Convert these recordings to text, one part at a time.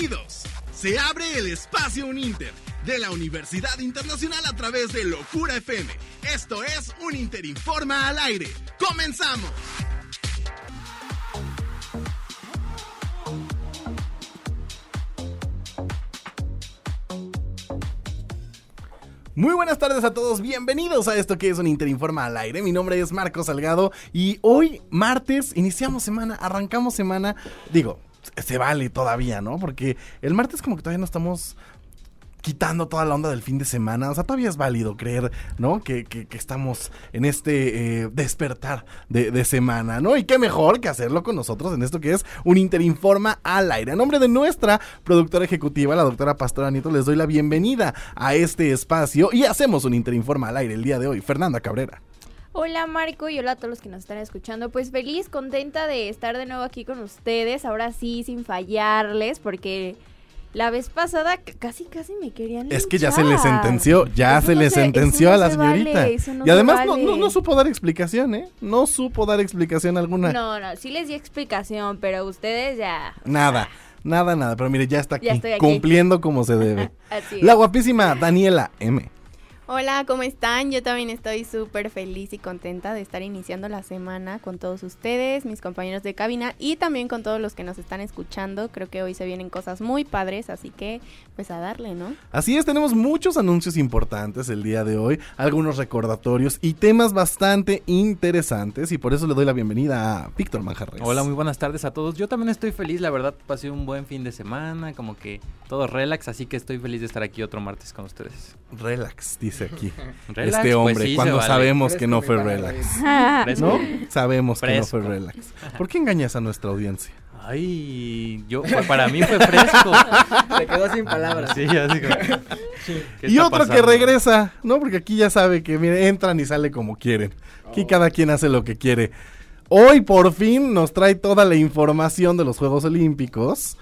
Bienvenidos. Se abre el espacio Uninter de la Universidad Internacional a través de Locura FM. Esto es un Interinforma al aire. ¡Comenzamos! Muy buenas tardes a todos, bienvenidos a esto que es un Interinforma al aire. Mi nombre es Marco Salgado y hoy, martes, iniciamos semana, arrancamos semana. Digo, se vale todavía, ¿no? Porque el martes como que todavía no estamos quitando toda la onda del fin de semana. O sea, todavía es válido creer, ¿no? Que, estamos en este eh, despertar de, semana, ¿no? Y qué mejor que hacerlo con nosotros en esto que es un Interinforma al aire. A nombre de nuestra productora ejecutiva, la doctora Pastora Nieto, les doy la bienvenida a este espacio y hacemos un Interinforma al aire el día de hoy. Fernanda Cabrera. Hola Marco y hola a todos los que nos están escuchando. Pues feliz, contenta de estar de nuevo aquí con ustedes. Ahora sí, sin fallarles, porque la vez pasada casi casi me querían Es que ya se le sentenció, ya se le sentenció a la señorita. y además no, no, supo dar explicación, ¿eh? No supo dar explicación alguna. No, no, sí les di explicación, pero ustedes ya... Nada. Nada, nada, pero mire, ya está aquí, cumpliendo como se debe. La guapísima Daniela M. Hola, ¿cómo están? Yo también estoy súper feliz y contenta de estar iniciando la semana con todos ustedes, mis compañeros de cabina y también con todos los que nos están escuchando. Creo que hoy se vienen cosas muy padres, así que pues a darle, ¿no? Así es, tenemos muchos anuncios importantes el día de hoy, algunos recordatorios y temas bastante interesantes y por eso le doy la bienvenida a Víctor Manjarres. Hola, muy buenas tardes a todos. Yo también estoy feliz, la verdad, pasé un buen fin de semana, como que todo relax, así que estoy feliz de estar aquí otro martes con ustedes. Relax, dice aquí este pues hombre cuando sabemos que no fue relax. ¿No? Sabemos que no fue relax. ¿Por qué engañas a nuestra audiencia? Ay, yo para mí fue fresco. Se quedó sin palabras. Sí, Y otro que regresa, ¿no? Porque aquí ya sabe que mire, entran y sale como quieren. Aquí cada quien hace lo que quiere. Hoy por fin nos trae toda la información de los Juegos Olímpicos.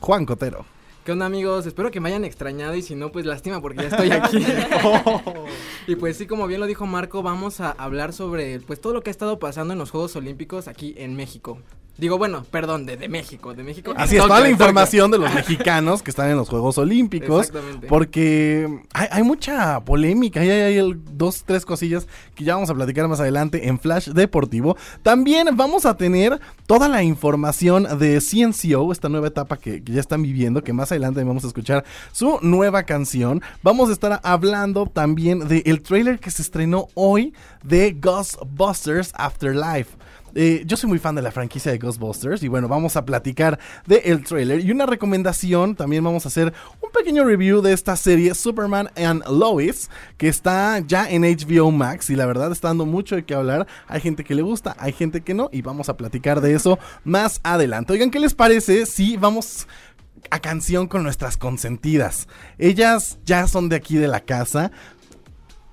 Juan Cotero. ¿Qué onda amigos? Espero que me hayan extrañado y si no, pues lástima porque ya estoy aquí. Y pues sí, como bien lo dijo Marco, vamos a hablar sobre pues todo lo que ha estado pasando en los Juegos Olímpicos aquí en México. Digo, bueno, perdón, de, de México, de México. Así es, toda la información de los mexicanos que están en los Juegos Olímpicos. Exactamente. Porque hay, mucha polémica, hay, hay, dos, tres cosillas que ya vamos a platicar más adelante en Flash Deportivo. También vamos a tener toda la información de CNCO, esta nueva etapa que, que ya están viviendo, que más adelante vamos a escuchar su nueva canción. Vamos a estar hablando también del trailer que se estrenó hoy de Ghostbusters Afterlife. Eh, yo soy muy fan de la franquicia de Ghostbusters y bueno, vamos a platicar del el trailer y una recomendación, también vamos a hacer un pequeño review de esta serie Superman and Lois, que está ya en HBO Max y la verdad está dando mucho de qué hablar. Hay gente que le gusta, hay gente que no y vamos a platicar de eso más adelante. Oigan, ¿qué les parece si vamos a canción con nuestras consentidas. Ellas ya son de aquí de la casa,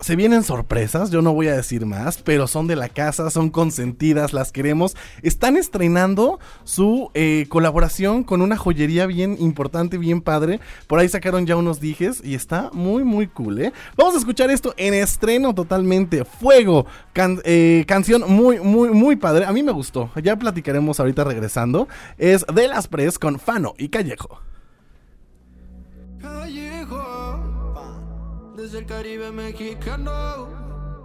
se vienen sorpresas, yo no voy a decir más, pero son de la casa, son consentidas, las queremos. Están estrenando su eh, colaboración con una joyería bien importante, bien padre. Por ahí sacaron ya unos dijes y está muy, muy cool, ¿eh? Vamos a escuchar esto en estreno totalmente. Fuego, eh, canción muy, muy, muy padre. A mí me gustó, ya platicaremos ahorita regresando. Es de las Pres con Fano y Callejo. Desde el Caribe mexicano.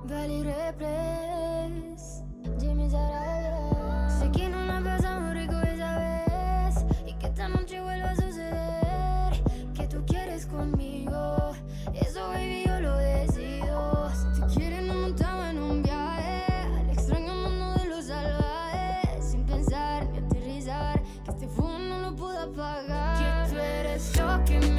Valley Repres, Jimmy Sarabia. Sé que no la pasamos rico esa vez y que esta noche vuelva a suceder. Que tú quieres conmigo, eso baby yo lo decido. Si te quieres nos montamos en un viaje al extraño mundo de los salvajes, sin pensar ni aterrizar. Que este fuego no lo puedo apagar. Que tú eres lo que me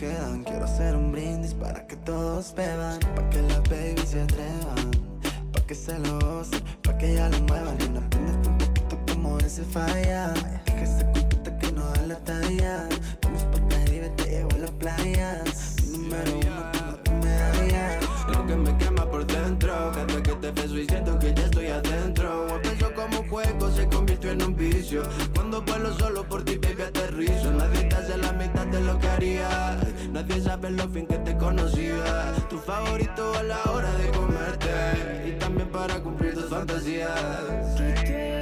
Quiero hacer un brindis para que todos beban. Pa' que las babies se atrevan. Pa' que se lo gocen. Pa' que ya lo muevan. Y no aprendes un poquito como ese falla. Que se cuenta que no da la talla. Vamos pa' Caribe, te llevo a la playa. Número uno, tengo tu medalla. Lo que me quema por dentro. Cada que te beso y siento que ya estoy adentro servicio. Cuando vuelo solo por ti, baby, aterrizo. Nadie te hace la mitad de lo que haría. Nadie sabe lo fin que te conocía. Tu favorito a la hora de comerte. Y también para cumplir tus fantasías.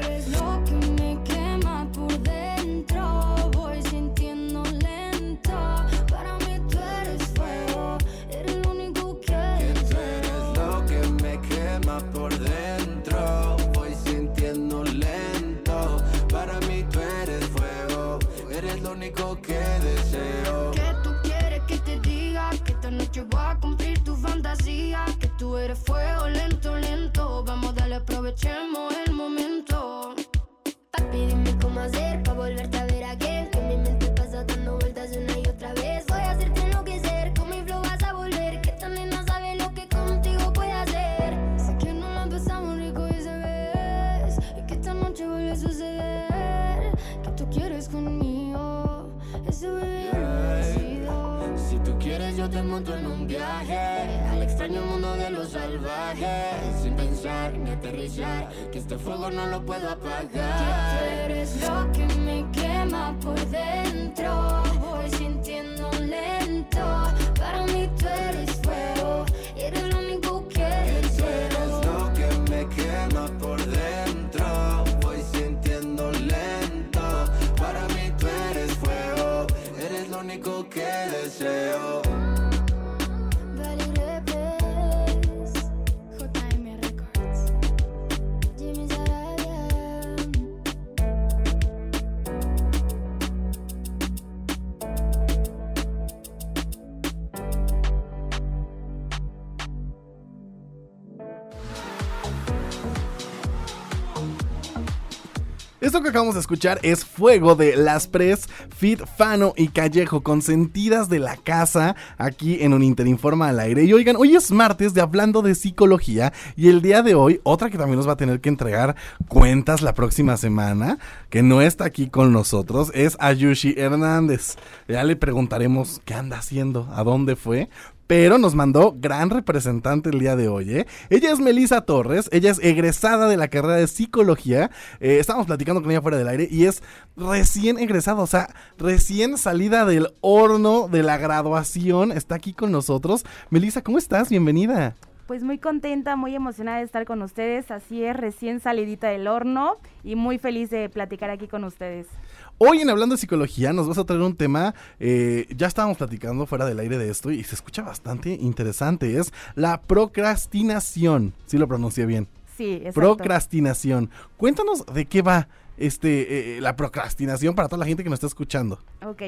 Noche voy a cumplir tu fantasía. Que tú eres fuego lento, lento. Vamos, dale, aprovechemos el momento. Aterrizar Que este fuego no lo puedo Que tú apagar eres lo que me quema por dentro. Voy sintiendo lento. Para mí tú eres fuego. Y eres lo único que Eres deseo. lo que me quema por dentro Voy sintiendo lento Para mí tú eres fuego Eres lo único que deseo Esto que acabamos de escuchar es Fuego de Las Pres, Fit, Fano y Callejo, consentidas de la casa, aquí en un Interinforma al aire. Y oigan, hoy es martes de Hablando de Psicología y el día de hoy, otra que también nos va a tener que entregar cuentas la próxima semana, que no está aquí con nosotros, es Ayushi Hernández. Ya le preguntaremos qué anda haciendo, a dónde fue, pero nos mandó gran representante el día de hoy. ¿eh? Ella es Melisa Torres, ella es egresada de la carrera de psicología. Eh, estábamos platicando con ella fuera del aire y es recién egresada, o sea, recién salida del horno de la graduación. Está aquí con nosotros. Melisa, ¿cómo estás? Bienvenida. Pues muy contenta, muy emocionada de estar con ustedes. Así es, recién salidita del horno y muy feliz de platicar aquí con ustedes. Hoy en Hablando de Psicología nos vas a traer un tema, eh, ya estábamos platicando fuera del aire de esto y se escucha bastante interesante, es la procrastinación, si lo pronuncié bien. Sí, exacto. Procrastinación. Cuéntanos de qué va este eh, la procrastinación para toda la gente que nos está escuchando. Ok,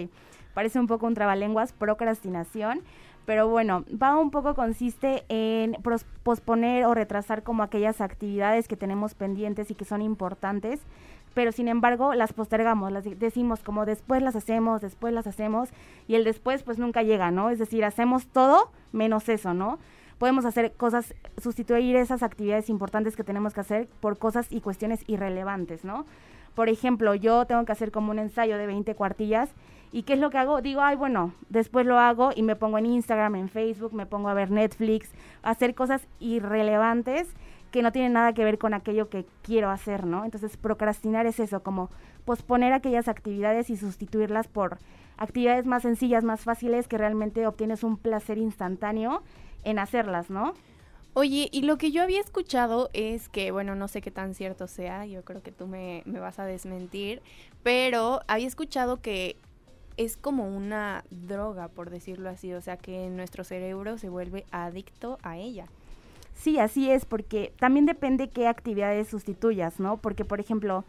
parece un poco un trabalenguas, procrastinación, pero bueno, va un poco consiste en posponer o retrasar como aquellas actividades que tenemos pendientes y que son importantes, pero sin embargo las postergamos, las de- decimos como después las hacemos, después las hacemos y el después pues nunca llega, ¿no? Es decir, hacemos todo menos eso, ¿no? Podemos hacer cosas, sustituir esas actividades importantes que tenemos que hacer por cosas y cuestiones irrelevantes, ¿no? Por ejemplo, yo tengo que hacer como un ensayo de 20 cuartillas ¿Y qué es lo que hago? Digo, ay, bueno, después lo hago y me pongo en Instagram, en Facebook, me pongo a ver Netflix, a hacer cosas irrelevantes que no tienen nada que ver con aquello que quiero hacer, ¿no? Entonces, procrastinar es eso, como posponer aquellas actividades y sustituirlas por actividades más sencillas, más fáciles, que realmente obtienes un placer instantáneo en hacerlas, ¿no? Oye, y lo que yo había escuchado es que, bueno, no sé qué tan cierto sea, yo creo que tú me, me vas a desmentir, pero había escuchado que es como una droga, por decirlo así, o sea que nuestro cerebro se vuelve adicto a ella. Sí, así es, porque también depende qué actividades sustituyas, ¿no? Porque, por ejemplo,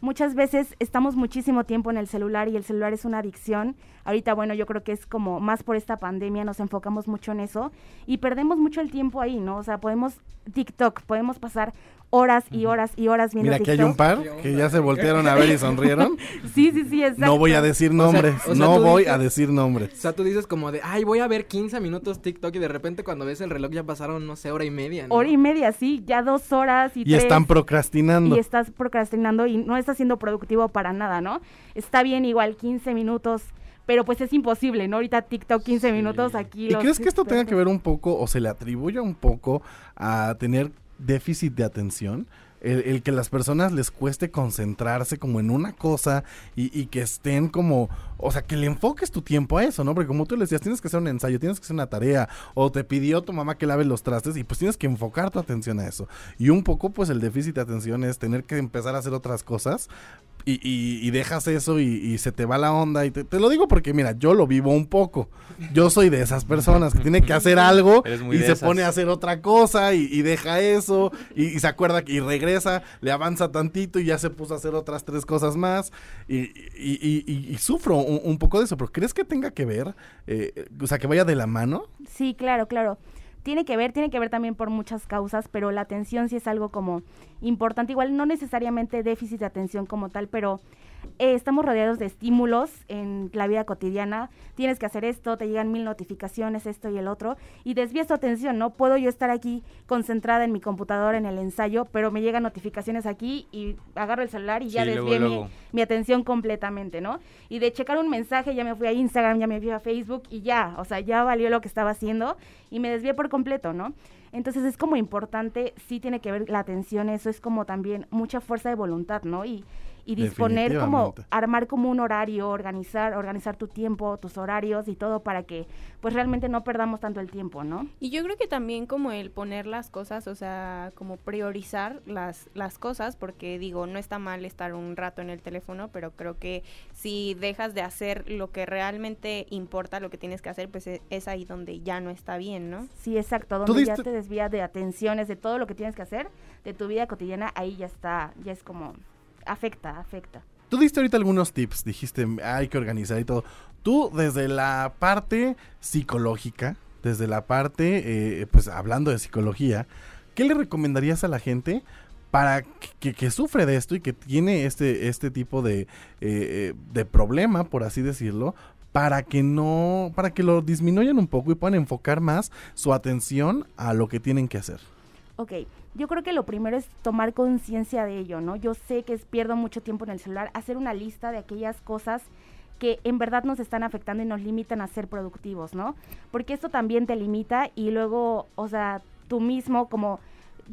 muchas veces estamos muchísimo tiempo en el celular y el celular es una adicción. Ahorita, bueno, yo creo que es como más por esta pandemia, nos enfocamos mucho en eso y perdemos mucho el tiempo ahí, ¿no? O sea, podemos TikTok, podemos pasar horas y horas y horas viendo Mira, aquí hay un par que ya se voltearon a ver y sonrieron. Sí, sí, sí, exacto. No voy a decir nombres, o sea, no voy dices- a decir nombres. O sea, tú dices como de, ay, voy a ver 15 minutos TikTok y de repente cuando ves el reloj ya pasaron, no sé, hora y media, ¿no? Hora y media, sí, ya dos horas y, Y tres. están procrastinando. y estás procrastinando y no estás siendo productivo para nada, ¿no? Está bien igual 15 minutos, pero pues es imposible, ¿no? Ahorita TikTok 15 minutos aquí. ¿Y los crees que esto tenga que ver un poco o se le atribuye un poco a tener déficit de atención? el, que las personas les cueste concentrarse como en una cosa y, y, que estén como, o sea, que le enfoques tu tiempo a eso, ¿no? Porque como tú le decías, tienes que hacer un ensayo, tienes que hacer una tarea, o te pidió tu mamá que lave los trastes y pues tienes que enfocar tu atención a eso. Y un poco pues el déficit de atención es tener que empezar a hacer otras cosas y, y, dejas eso y, se te va la onda. Y te, lo digo porque, mira, yo lo vivo un poco. Yo soy de esas personas que tiene que hacer algo y se pone a hacer otra cosa y, deja eso y, se acuerda y regresa, le avanza tantito y ya se puso a hacer otras tres cosas más y, sufro un, poco de eso. Pero ¿crees que tenga que ver? Eh, o sea, que vaya de la mano. Sí, claro, claro tiene que ver, tiene que ver también por muchas causas, pero la atención sí es algo como importante, igual no necesariamente déficit de atención como tal, pero eh, estamos rodeados de estímulos en la vida cotidiana. Tienes que hacer esto, te llegan mil notificaciones, esto y el otro, y desvías tu atención, ¿no? Puedo yo estar aquí concentrada en mi computadora en el ensayo, pero me llegan notificaciones aquí y agarro el celular y ya desvié Mi, atención completamente, ¿no? Y de checar un mensaje ya me fui a Instagram, ya me fui a Facebook y ya, o sea, ya valió lo que estaba haciendo y me desvié por completo, ¿no? Entonces es como importante, sí tiene que ver la atención, eso es como también mucha fuerza de voluntad, ¿no? Y, y disponer como armar como un horario, organizar, organizar tu tiempo, tus horarios y todo para que pues realmente no perdamos tanto el tiempo, ¿no? Y yo creo que también como el poner las cosas, o sea, como priorizar las las cosas porque digo, no está mal estar un rato en el teléfono, pero creo que si dejas de hacer lo que realmente importa, lo que tienes que hacer, pues e, es, ahí donde ya no está bien, ¿no? Sí, exacto, donde ya te desvía de atenciones, de todo lo que tienes que hacer, de tu vida cotidiana, ahí ya está, ya es como afecta, afecta. Tú diste ahorita algunos tips, dijiste hay que organizar y todo. Tú desde la parte psicológica, desde la parte, eh, pues hablando de psicología, ¿qué le recomendarías a la gente para que, sufre de esto y que tiene este, este tipo de, eh, eh, de problema, por así decirlo, para que no, para que lo disminuyan un poco y puedan enfocar más su atención a lo que tienen que hacer? Ok, yo creo que lo primero es tomar conciencia de ello, ¿no? Yo sé que pierdo mucho tiempo en el celular, hacer una lista de aquellas cosas que en verdad nos están afectando y nos limitan a ser productivos, ¿no? Porque esto también te limita y luego, o sea, tú mismo como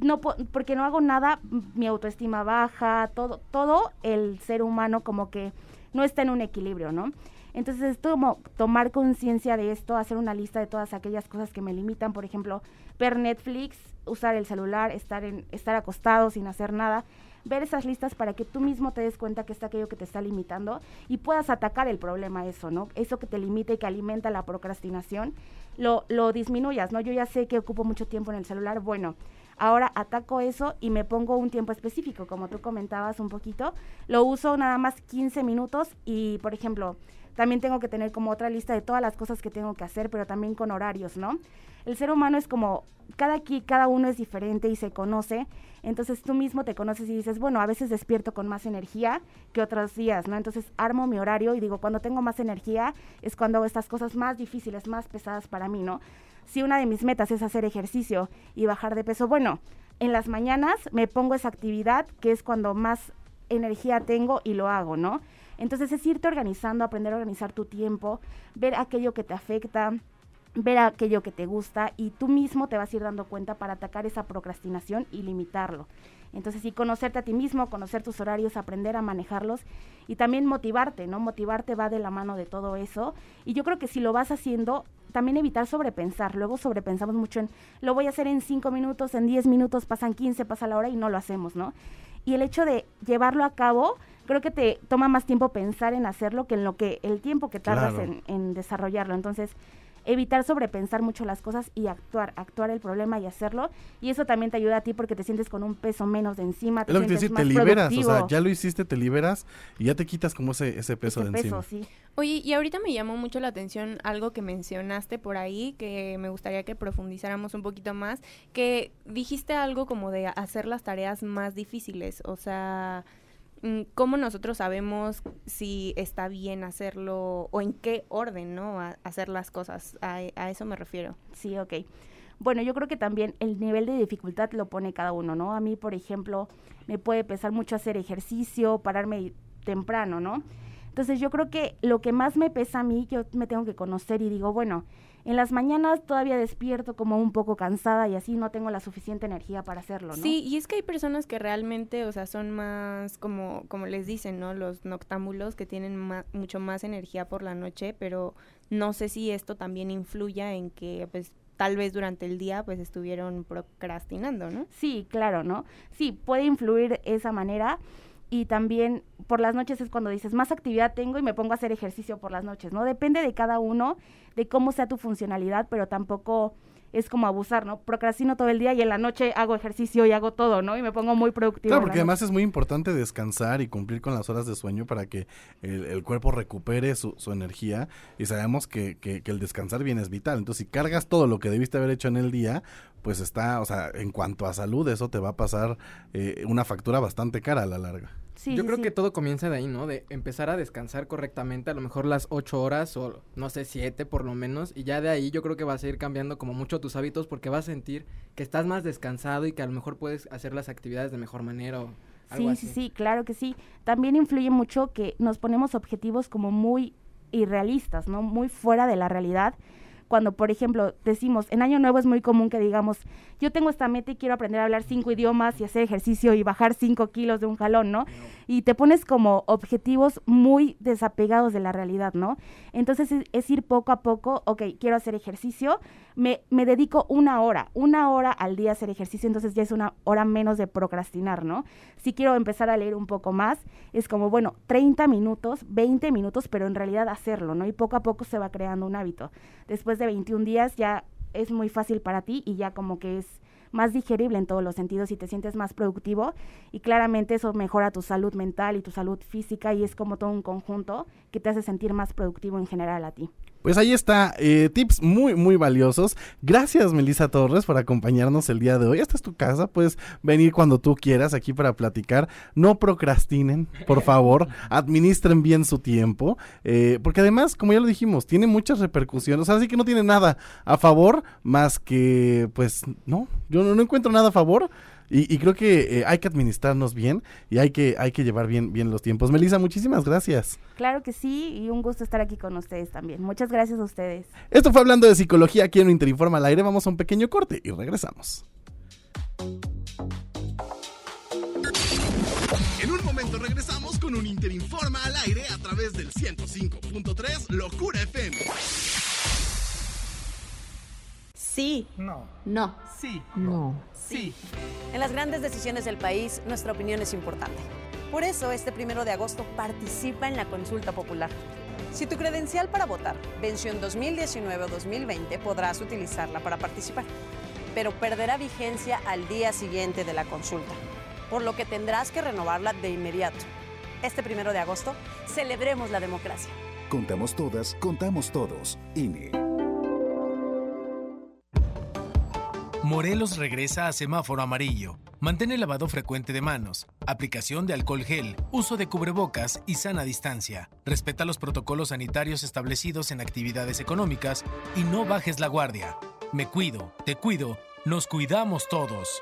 no porque no hago nada, mi autoestima baja, todo todo el ser humano como que no está en un equilibrio, ¿no? Entonces es como tomar conciencia de esto, hacer una lista de todas aquellas cosas que me limitan, por ejemplo, ver Netflix, usar el celular, estar, en, estar acostado sin hacer nada, ver esas listas para que tú mismo te des cuenta que está aquello que te está limitando y puedas atacar el problema eso, ¿no? Eso que te limita y que alimenta la procrastinación, lo, lo disminuyas, ¿no? Yo ya sé que ocupo mucho tiempo en el celular, bueno, ahora ataco eso y me pongo un tiempo específico, como tú comentabas un poquito, lo uso nada más 15 minutos y, por ejemplo, también tengo que tener como otra lista de todas las cosas que tengo que hacer, pero también con horarios, ¿no? El ser humano es como, cada aquí, cada uno es diferente y se conoce, entonces tú mismo te conoces y dices, bueno, a veces despierto con más energía que otros días, ¿no? Entonces armo mi horario y digo, cuando tengo más energía es cuando hago estas cosas más difíciles, más pesadas para mí, ¿no? Si una de mis metas es hacer ejercicio y bajar de peso, bueno, en las mañanas me pongo esa actividad que es cuando más energía tengo y lo hago, ¿no? Entonces es irte organizando, aprender a organizar tu tiempo, ver aquello que te afecta, ver aquello que te gusta y tú mismo te vas a ir dando cuenta para atacar esa procrastinación y limitarlo. Entonces, sí, conocerte a ti mismo, conocer tus horarios, aprender a manejarlos y también motivarte, ¿no? Motivarte va de la mano de todo eso. Y yo creo que si lo vas haciendo, también evitar sobrepensar. Luego sobrepensamos mucho en, lo voy a hacer en cinco minutos, en diez minutos, pasan 15, pasa la hora y no lo hacemos, ¿no? Y el hecho de llevarlo a cabo, creo que te toma más tiempo pensar en hacerlo que en lo que el tiempo que tardas en, desarrollarlo. Entonces, evitar sobrepensar mucho las cosas y actuar, actuar el problema y hacerlo. Y eso también te ayuda a ti porque te sientes con un peso menos de encima. Te es lo que te, te liberas, o sea, ya lo hiciste, te liberas y ya te quitas como ese, ese peso de encima. Sí. Oye, y ahorita me llamó mucho la atención algo que mencionaste por ahí, que me gustaría que profundizáramos un poquito más, que dijiste algo como de hacer las tareas más difíciles, o sea, ¿cómo nosotros sabemos si está bien hacerlo o en qué orden, ¿no? hacer las cosas. A, eso me refiero. Sí, ok. Bueno, yo creo que también el nivel de dificultad lo pone cada uno, ¿no? A mí, por ejemplo, me puede pesar mucho hacer ejercicio, pararme temprano, ¿no? Entonces yo creo que lo que más me pesa a mí, yo me tengo que conocer y digo, bueno, En las mañanas todavía despierto como un poco cansada y así no tengo la suficiente energía para hacerlo, ¿no? Sí, y es que hay personas que realmente, o sea, son más como, como les dicen, ¿no? Los noctámbulos que tienen mucho más energía por la noche, pero no sé si esto también influya en que, pues, tal vez durante el día, pues, estuvieron procrastinando, ¿no? Sí, claro, ¿no? Sí, puede influir esa manera y también por las noches es cuando dices, más actividad tengo y me pongo a hacer ejercicio por las noches, ¿no? Depende de cada uno, de cómo sea tu funcionalidad, pero tampoco es como abusar, ¿no? Procrastino todo el día y en la noche hago ejercicio y hago todo, ¿no? Y me pongo muy productivo. Claro, porque además es muy importante descansar y cumplir con las horas de sueño para que el, cuerpo recupere su, energía y sabemos que, que, el descansar bien es vital. Entonces, si cargas todo lo que debiste haber hecho en el día, pues está, o sea, en cuanto a salud, eso te va a pasar eh, una factura bastante cara a la larga. Yo creo que todo comienza de ahí, ¿no? De empezar a descansar correctamente, a lo mejor las ocho horas o no sé, siete por lo menos, y ya de ahí yo creo que vas a ir cambiando como mucho tus hábitos porque vas a sentir que estás más descansado y que a lo mejor puedes hacer las actividades de mejor manera o algo sí, Sí, sí, claro que sí. También influye mucho que nos ponemos objetivos como muy irrealistas, ¿no? Muy fuera de la realidad cuando, por ejemplo, decimos, en Año Nuevo es muy común que digamos, yo tengo esta meta y quiero aprender a hablar cinco idiomas y hacer ejercicio y bajar cinco kilos de un jalón, ¿no? Y te pones como objetivos muy desapegados de la realidad, ¿no? Entonces es, ir poco a poco, ok, quiero hacer ejercicio, me, me dedico una hora, una hora al día a hacer ejercicio, entonces ya es una hora menos de procrastinar, ¿no? Si quiero empezar a leer un poco más, es como, bueno, 30 minutos, 20 minutos, pero en realidad hacerlo, ¿no? Y poco a poco se va creando un hábito. Después de 21 días ya es muy fácil para ti y ya como que es más digerible en todos los sentidos y te sientes más productivo y claramente eso mejora tu salud mental y tu salud física y es como todo un conjunto que te hace sentir más productivo en general a ti. Pues ahí está, eh, tips muy, muy valiosos. Gracias, Melissa Torres, por acompañarnos el día de hoy. Esta es tu casa, puedes venir cuando tú quieras aquí para platicar. No procrastinen, por favor, administren bien su tiempo, eh, porque además, como ya lo dijimos, tiene muchas repercusiones. Así que no tiene nada a favor, más que, pues, no, yo no encuentro nada a favor y, creo que eh, hay que administrarnos bien y hay que, hay que llevar bien, bien los tiempos. Melissa, muchísimas gracias. Claro que sí, y un gusto estar aquí con ustedes también. Muchas gracias a ustedes. Esto fue hablando de psicología aquí en Interinforma al aire. Vamos a un pequeño corte y regresamos. En un momento regresamos con un Interinforma al aire a través del 105.3 Locura FM. Sí. No. No. Sí. No. Sí. En las grandes decisiones del país, nuestra opinión es importante. Por eso, este primero de agosto participa en la consulta popular. Si tu credencial para votar venció en 2019 o 2020, podrás utilizarla para participar, pero perderá vigencia al día siguiente de la consulta, por lo que tendrás que renovarla de inmediato. Este primero de agosto, celebremos la democracia. Contamos todas, contamos todos. INE. Morelos regresa a semáforo amarillo. Mantén el lavado frecuente de manos, aplicación de alcohol gel, uso de cubrebocas y sana distancia. Respeta los protocolos sanitarios establecidos en actividades económicas y no bajes la guardia. Me cuido, te cuido, nos cuidamos todos.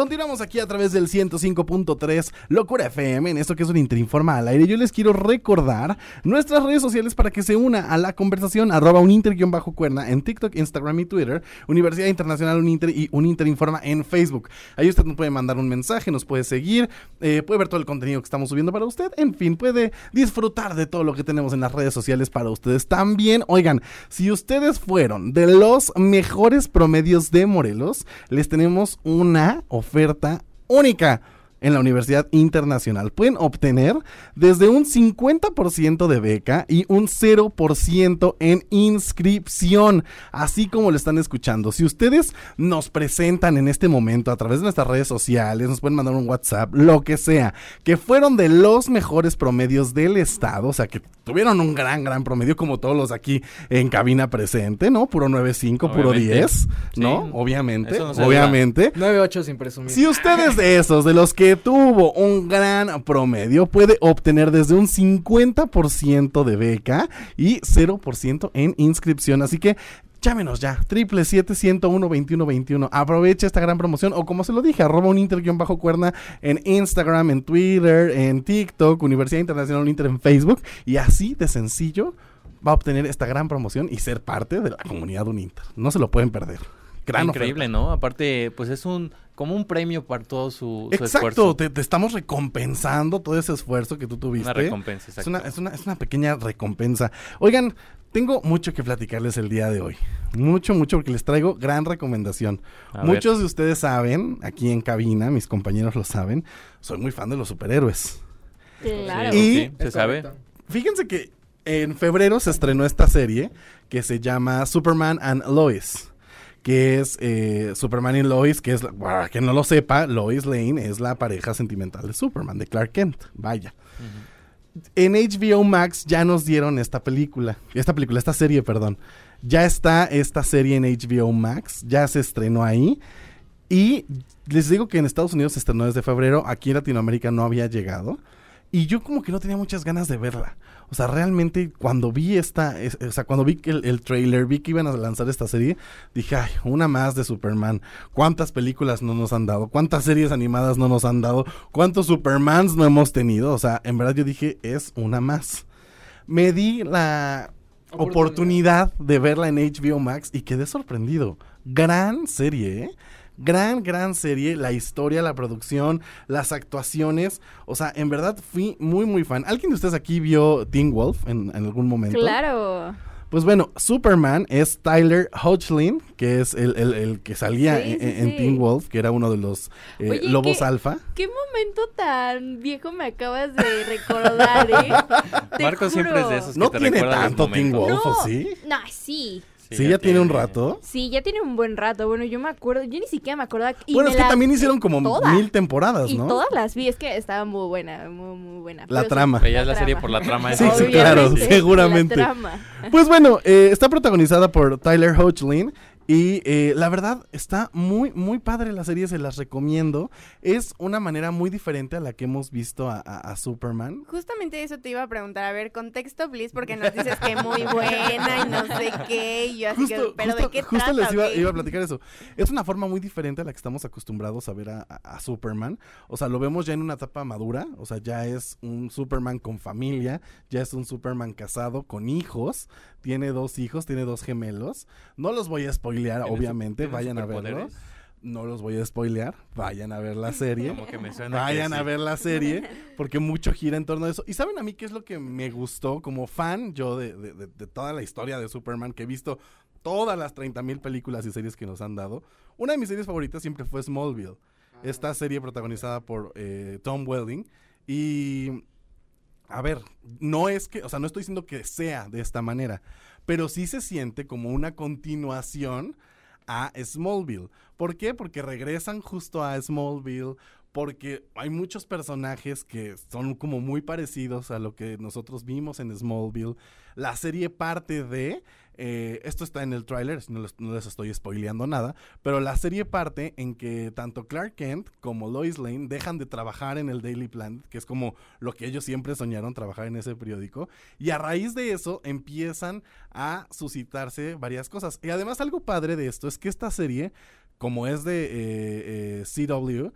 continuamos aquí a través del 105.3 Locura FM, en esto que es un Interinforma al aire. Yo les quiero recordar nuestras redes sociales para que se una a la conversación, arroba un bajo cuerna en TikTok, Instagram y Twitter, Universidad Internacional Uninter y un Interinforma en Facebook. Ahí usted nos puede mandar un mensaje, nos puede seguir, eh, puede ver todo el contenido que estamos subiendo para usted, en fin, puede disfrutar de todo lo que tenemos en las redes sociales para ustedes. También, oigan, si ustedes fueron de los mejores promedios de Morelos, les tenemos una oferta única. En la Universidad Internacional. Pueden obtener desde un 50% de beca y un 0% en inscripción, así como lo están escuchando. Si ustedes nos presentan en este momento a través de nuestras redes sociales, nos pueden mandar un WhatsApp, lo que sea, que fueron de los mejores promedios del estado, o sea, que tuvieron un gran, gran promedio como todos los aquí en cabina presente, ¿no? Puro 9.5, puro 10, ¿no? Sí. Obviamente, no obviamente. 9-8 sin presumir. Si ustedes de esos, de los que tuvo un gran promedio, puede obtener desde un 50% de beca y 0% en inscripción. Así que Llámenos ya, triple siete ciento uno veintiuno veintiuno. Aprovecha esta gran promoción o como se lo dije, arroba un inter guion bajo cuerna en Instagram, en Twitter, en TikTok, Universidad Internacional Inter en Facebook y así de sencillo va a obtener esta gran promoción y ser parte de la comunidad Uninter. No se lo pueden perder. Gran Increíble, oferta. ¿no? Aparte, pues es un como un premio para todo su, su Exacto, esfuerzo. te, te estamos recompensando todo ese esfuerzo que tú tuviste. Una recompensa, Es exacto. una, es, una, es una pequeña recompensa. Oigan, tengo mucho que platicarles el día de hoy. Mucho, mucho, porque les traigo gran recomendación. A Muchos ver. de ustedes saben, aquí en cabina, mis compañeros lo saben, soy muy fan de los superhéroes. Claro. Y Sí, se sabe. fíjense que en febrero se estrenó esta serie que se llama Superman and Lois. Que es eh, Superman y Lois, que es, para quien no lo sepa, Lois Lane es la pareja sentimental de Superman, de Clark Kent. Vaya. En HBO Max ya nos dieron esta película, esta película, esta serie, perdón. Ya está esta serie en HBO Max, ya se estrenó ahí. Y les digo que en Estados Unidos se estrenó desde febrero, aquí en Latinoamérica no había llegado. Y yo como que no tenía muchas ganas de verla. O sea, realmente cuando vi esta, es- o sea, cuando vi que el, el trailer, vi que iban a lanzar esta serie, dije, ay, una más de Superman. ¿Cuántas películas no nos han dado? ¿Cuántas series animadas no nos han dado? ¿Cuántos Supermans no hemos tenido? O sea, en verdad yo dije, es una más. Me di la oportunidad de verla en HBO Max y quedé sorprendido. Gran serie, ¿eh? Gran, gran serie, la historia, la producción, las actuaciones. O sea, en verdad fui muy, muy fan. ¿Alguien de ustedes aquí vio Teen Wolf en, en algún momento? Claro. Pues bueno, Superman es Tyler Hoechlin, que es el, el- el que salía Sí, en, sí, en sí. Teen Wolf, que era uno de los eh, Oye, lobos ¿qué- alfa. ¿Qué momento tan viejo me acabas de recordar, eh? Marco siempre es de juro. esos que No te tiene tanto Teen. Wolf, ¿o sí? No, sí. Sí, ya tiene un rato. Sí, ya tiene un buen rato. Bueno, yo me acuerdo, yo ni siquiera me acordaba. y bueno, me es que la- también hicieron como toda. mil temporadas, Y ¿no? todas las vi, es que estaba muy buena, muy, muy buena. La Pero sí, trama. Veías la serie por la trama. Sí, sí, claro, seguramente. la trama. Pues bueno, eh, está protagonizada por Tyler Hoechlin y eh, la verdad está muy, muy padre la serie, se las recomiendo. Es una manera muy diferente a la que hemos visto a, a- a Superman. Justamente eso te iba a preguntar, a ver, contexto, please, porque nos dices que muy buena y no sé qué, y yo así que, Justo, pero justo- ¿de qué justo trata? les iba, iba a platicar eso. Es una forma muy diferente a la que estamos acostumbrados a ver a- a Superman. O sea, lo vemos ya en una etapa madura. O sea, ya es un Superman con familia, ya es un Superman casado, con hijos. Tiene dos hijos, tiene dos gemelos. No los voy a spoilear, ¿Tiene su- obviamente. Vayan a verlo. superpoderes? No los voy a spoilear. Vayan a ver la serie. Como que me suena que Vayan a ver la serie. Porque mucho gira en torno a eso. Y saben a mí qué es lo que me gustó como fan yo de, de- de- de toda la historia de Superman que he visto todas las 30 mil películas y series que nos han dado. Una de mis series favoritas siempre fue Smallville. Esta serie protagonizada por eh, Tom Welling. Y a ver, no es que, o sea, no estoy diciendo que sea de esta manera, pero sí se siente como una continuación a Smallville. ¿Por qué? Porque regresan justo a Smallville, porque hay muchos personajes que son como muy parecidos a lo que nosotros vimos en Smallville. La serie parte de, eh, esto está en el tráiler, no, les- estoy spoileando nada, pero la serie parte en que tanto Clark Kent como Lois Lane dejan de trabajar en el Daily Planet, que es como lo que ellos siempre soñaron, trabajar en ese periódico, y a raíz de eso empiezan a suscitarse varias cosas. Y además algo padre de esto es que esta serie, como es de eh, eh, CW,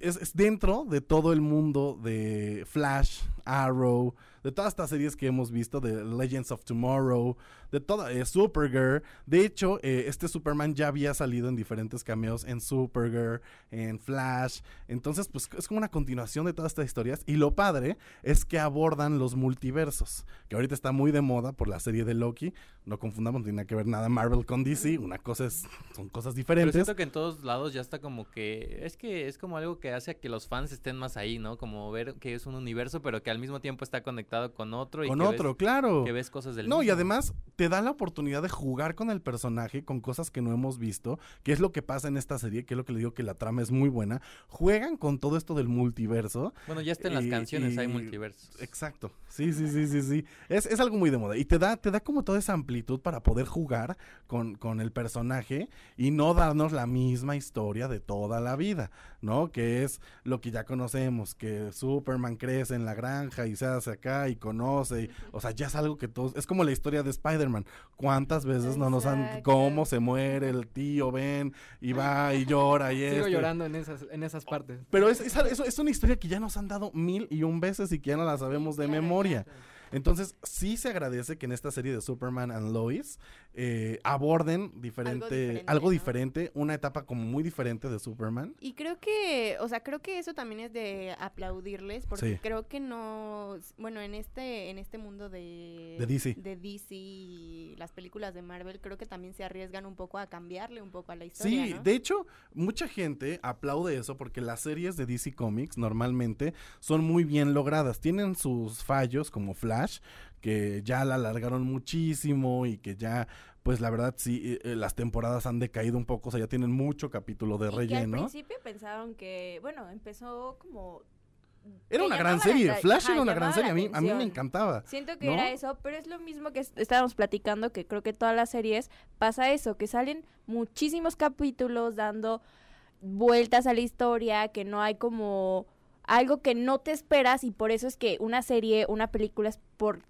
es dentro de todo el mundo de Flash, Arrow, de todas estas series que hemos visto, de Legends of Tomorrow, de toda, eh, Supergirl. De hecho, eh, este Superman ya había salido en diferentes cameos en Supergirl, en Flash. Entonces, pues es como una continuación de todas estas historias. Y lo padre es que abordan los multiversos, que ahorita está muy de moda por la serie de Loki. No confundamos, no tiene que ver nada Marvel con DC. Una cosa es, son cosas Pero diferentes. siento que en todos lados ya está como que... Es que es como algo que hace a que los fans estén más ahí, ¿no? Como ver que es un universo, pero que al mismo tiempo está conectado con otro. Y con que otro, ves- claro. Que ves cosas del No, y además te da la oportunidad de jugar con el personaje, con cosas que no hemos visto, que es lo que pasa en esta serie, que es lo que le digo que la trama es muy buena. Juegan con todo esto del multiverso. Bueno, ya está en las y- canciones, hay multiversos. Exacto. Sí, sí, sí, sí, sí. Es, es algo muy de moda. Y te da, te da como toda esa amplitud para poder jugar con, con el personaje y no darnos la misma historia de toda la vida, ¿no? Que es lo que ya conocemos, que Superman crece en la granja y se hace acá y conoce. y- o sea, ya es algo que todos... Es como la historia de Spider-Man. ¿Cuántas veces no nos han... Cómo se muere el tío Ben y va y llora y Sigo esto. llorando en esas, en esas partes. Pero es, es, es- es una historia que ya nos han dado mil y un veces y que ya no la sabemos de memoria. Entonces, sí se agradece que en esta serie de Superman and Lois eh, aborden diferente, algo diferente, una etapa como muy diferente de Superman. Y creo que, o sea, creo que eso también es de aplaudirles, porque Sí. creo que no, bueno, en este, en este mundo de, De DC. de DC y las películas de Marvel, creo que también se arriesgan un poco a cambiarle un poco a la historia. Sí, ¿no? de hecho, mucha gente aplaude eso porque las series de DC Comics normalmente son muy bien logradas. Tienen sus fallos como Flash, que ya la alargaron muchísimo y que ya, pues la verdad sí, eh, eh, las temporadas han decaído un poco, o sea, ya tienen mucho capítulo de Y que al relleno. principio pensaron que, bueno, empezó como... Era una gran la serie, Flash ajá, era una gran serie, a mí, a mí me encantaba. Siento que ¿no? era eso, pero es lo mismo que est- estábamos platicando, que creo que todas las series pasa eso, que salen muchísimos capítulos dando vueltas a la historia, que no hay como algo que no te esperas y por eso es que una serie, una película es por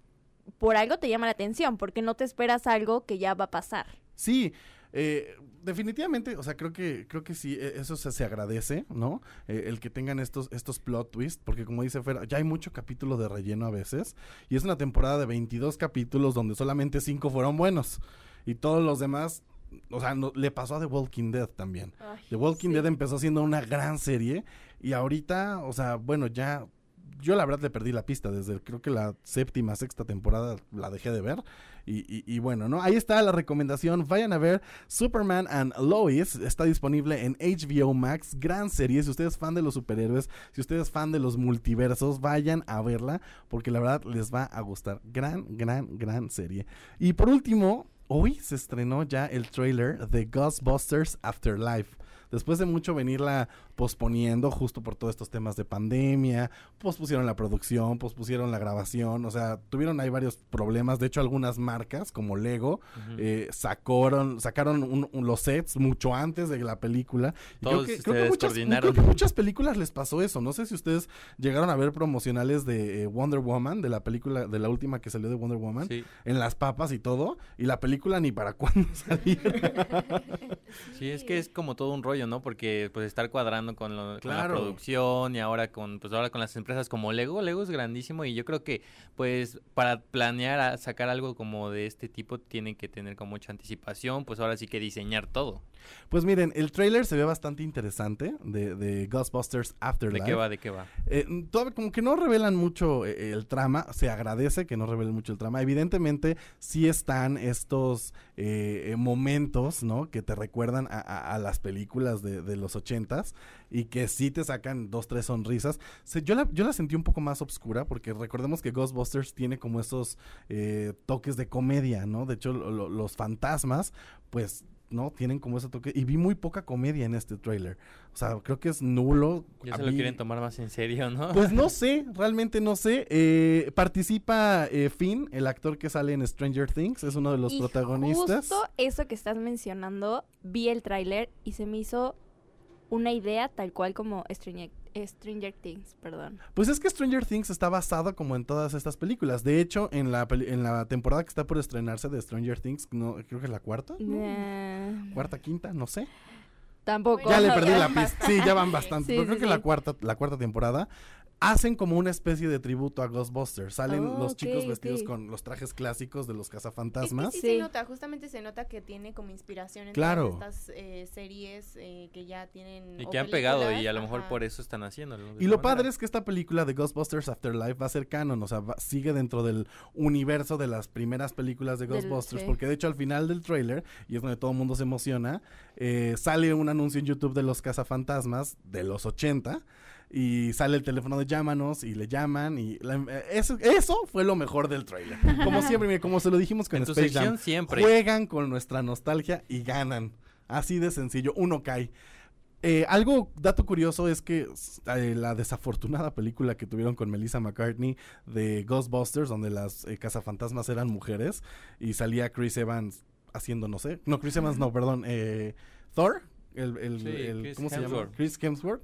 por algo te llama la atención, porque no te esperas algo que ya va a pasar. Sí, eh, definitivamente, o sea, creo que creo que sí, eh, eso se, se agradece, ¿no? Eh, el que tengan estos estos plot twists, porque como dice Fer, ya hay mucho capítulo de relleno a veces, y es una temporada de 22 capítulos donde solamente 5 fueron buenos, y todos los demás... O sea, no- le pasó a The Walking Dead también. Ay, The Walking Dead empezó siendo una gran serie y ahorita, o sea, bueno, ya yo la verdad le perdí la pista desde creo que la séptima, sexta temporada la dejé de ver. Y, bueno, ¿no? Ahí está la recomendación. Vayan a ver Superman and Lois. Está disponible en HBO Max. Gran serie. Si usted es fan de los superhéroes, si usted es fan de los multiversos, vayan a verla porque la verdad les va a gustar. Gran, gran, gran serie. Y por último, hoy se estrenó ya el trailer de Ghostbusters Afterlife. Después de mucho venirla posponiendo, justo por todos estos temas de pandemia, pospusieron la producción, pospusieron la grabación, o sea, tuvieron ahí varios problemas. De hecho, algunas marcas, como Lego, eh, sacaron, sacaron un- un- los sets mucho antes de la película. Y Todos creo, que, se creo, que muchas, descoordinaron. creo que muchas películas les pasó eso. No sé si ustedes llegaron a ver promocionales de eh, Wonder Woman, de la película, de la última que salió de Wonder Woman, Sí. en las papas y todo, y la película ni para cuándo saliera. Sí, es que es como todo un rollo, ¿no? Porque pues estar cuadrando con, lo- con la producción y ahora con pues ahora con las empresas como Lego, Lego es grandísimo y yo creo que pues para planear a sacar algo como de este tipo tiene que tener con mucha anticipación, pues ahora sí que diseñar todo. Pues miren, el trailer se ve bastante interesante de, de Ghostbusters Afterlife. ¿De qué va? ¿De qué va? Eh, todavía como que no revelan mucho eh, el trama, se agradece que no revelen mucho el trama. Evidentemente sí están estos eh, momentos, ¿no? Que te recuerdan a, a- a las películas de, de los ochentas y que sí te sacan dos, tres sonrisas. Se- yo, la, yo la sentí un poco más oscura porque recordemos que Ghostbusters tiene como esos eh, toques de comedia, ¿no? De hecho, lo- lo- los fantasmas, pues... ¿no? Tienen como ese toque. Y vi muy poca comedia en este trailer. O sea, creo que es nulo. Ya A se lo quieren tomar más en serio, ¿no? pues no sé, realmente no sé. Eh, participa eh, Finn, el actor que sale en Stranger Things, es uno de los Y protagonistas. Justo eso que estás mencionando, vi el tráiler y se me hizo una idea tal cual como Stranger, Stranger Things, perdón. Pues es que Stranger Things está basado como en todas estas películas. De hecho, en la, peli- en la temporada que está por estrenarse de Stranger Things, no, creo que es la cuarta. Nah, Cuarta, quinta, no sé. tampoco. Ya le perdí la pista. Sí, ya van bastante. Sí, pero sí, creo que sí. la cuarta, la cuarta temporada. Hacen como una especie de tributo a Ghostbusters. Salen Oh, los chicos vestidos con los trajes clásicos de los Es que cazafantasmas. sí, se nota, justamente se nota que tiene como inspiración en Claro. todas estas eh, series eh, que ya tienen. Y que han pegado y a lo mejor ajá. por eso están haciéndolo. Y lo manera. padre es que esta película de Ghostbusters Afterlife va a ser canon, o sea, va- sigue dentro del universo de las primeras películas de Ghostbusters, porque de hecho al final del trailer, y es donde todo el mundo se emociona, eh, sale un anuncio en YouTube de los cazafantasmas de los 80. Y sale el teléfono de llámanos y le llaman y la- eh, eso, eso fue lo mejor del trailer. Como siempre, como se lo dijimos con En Space Jam, siempre. juegan con nuestra nostalgia y ganan. Así de sencillo, uno cae. Eh, algo, dato curioso es que eh, la desafortunada película que tuvieron con Melissa McCartney de Ghostbusters, donde las eh, cazafantasmas eran mujeres y salía Chris Evans haciendo, no sé, no, Chris Evans no, perdón, eh, Thor, el, el- Sí, el- Chris ¿cómo se llama? Chris Hemsworth.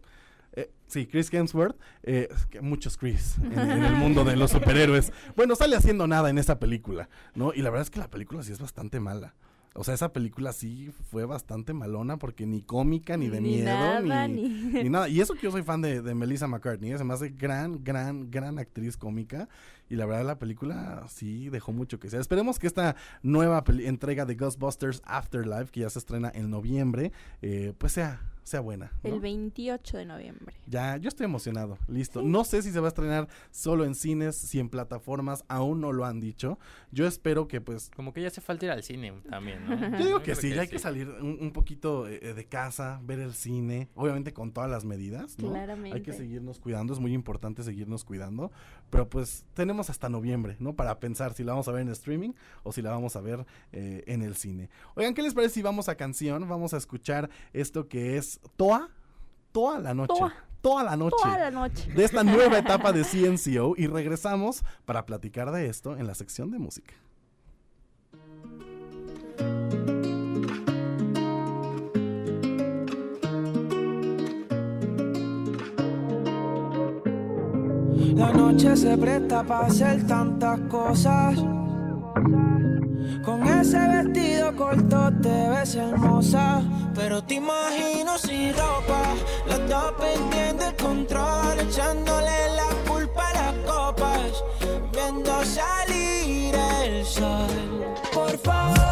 Eh, sí, Chris Hemsworth, eh, es que muchos Chris en, en el mundo de los superhéroes. Bueno, sale haciendo nada en esa película, ¿no? Y la verdad es que la película sí es bastante mala. O sea, esa película sí fue bastante malona porque ni cómica, ni de Ni miedo, nada, ni, ni- ni nada. Y eso que yo soy fan de, de Melissa McCartney, se me hace gran, gran, gran actriz cómica. Y la verdad la película sí dejó mucho que sea. Esperemos que esta nueva entrega de Ghostbusters Afterlife, que ya se estrena en noviembre, eh, pues sea, sea buena. ¿no? El 28 de noviembre. Ya, yo estoy emocionado. Listo. No sé si se va a estrenar solo en cines, si en plataformas, aún no lo han dicho. Yo espero que pues... Como que ya hace falta ir al cine también, ¿no? Yo digo que sí, ya hay sí. que salir un, un poquito eh, de casa, ver el cine, obviamente con todas las medidas, ¿no? Hay que Claramente. seguirnos cuidando, es muy importante seguirnos cuidando, pero pues tenemos hasta noviembre, ¿no? Para pensar si la vamos a ver en streaming o si la vamos a ver eh, en el cine. Oigan, ¿qué les parece si vamos a canción? Vamos a escuchar esto que es Toa, Toa la noche. Toa. Toda la noche. Toda la noche. De esta nueva etapa de CNCO y regresamos para platicar de esto en la sección de música. La noche se presta para hacer tantas cosas. Con ese vestido corto te ves hermosa. Pero te imagino sin ropa. Los dos perdiendo el control. Echándole la culpa a las copas. Viendo salir el sol. Por favor,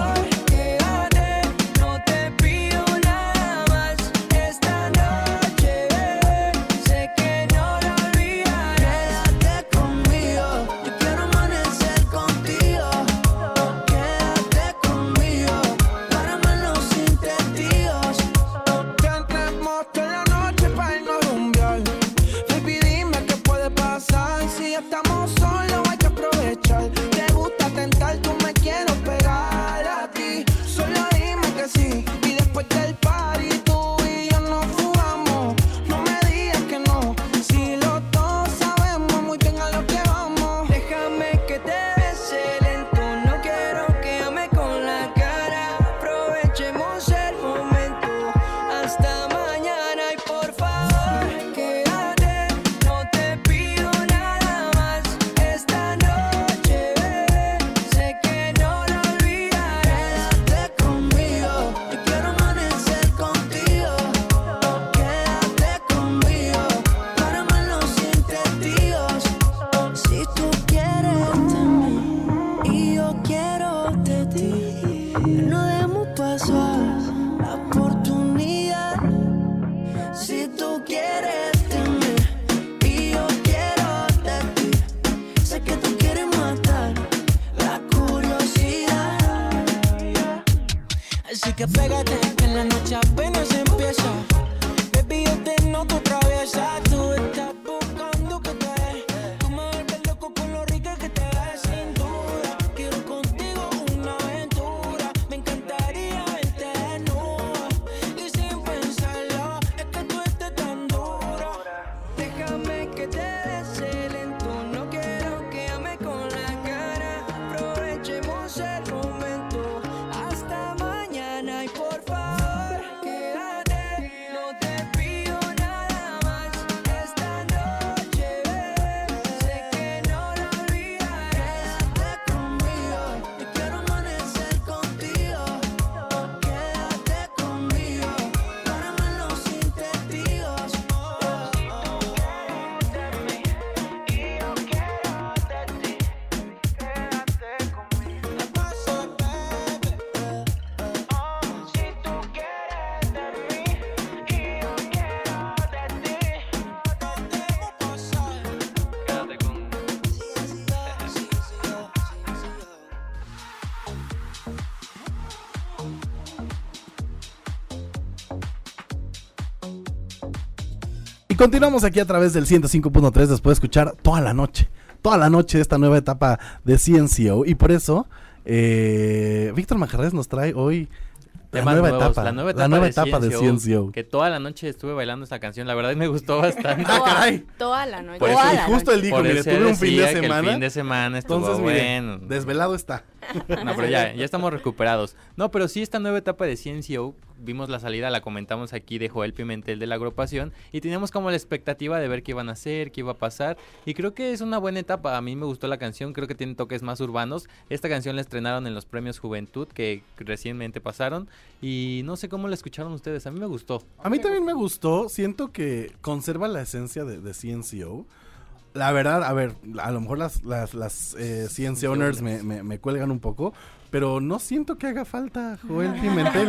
continuamos aquí a través del 105.3 después de escuchar toda la noche, toda la noche esta nueva etapa de CNCO. Y por eso, eh, Víctor Majarres nos trae hoy la nueva, etapa, la nueva etapa, la nueva etapa de, CNCO, Que toda la noche estuve bailando esta canción. La verdad me gustó bastante. ah, caray. Toda la noche. Por eso, y justo él dijo, mire, tuve un fin de semana. el fin de semana estuvo Entonces, bueno. Mire, desvelado está. No, pero ya, ya estamos recuperados. No, pero sí esta nueva etapa de CNCO, vimos la salida, la comentamos aquí de Joel Pimentel de la agrupación y teníamos como la expectativa de ver qué iban a hacer, qué iba a pasar y creo que es una buena etapa. A mí me gustó la canción, creo que tiene toques más urbanos. Esta canción la estrenaron en los premios Juventud que recientemente pasaron y no sé cómo la escucharon ustedes, a mí me gustó. A mí también me gustó, siento que conserva la esencia de, de CNCO. La verdad, a ver, a lo mejor las, las, las eh, owners me, me, me, cuelgan un poco, pero no siento que haga falta Joel Pimentel.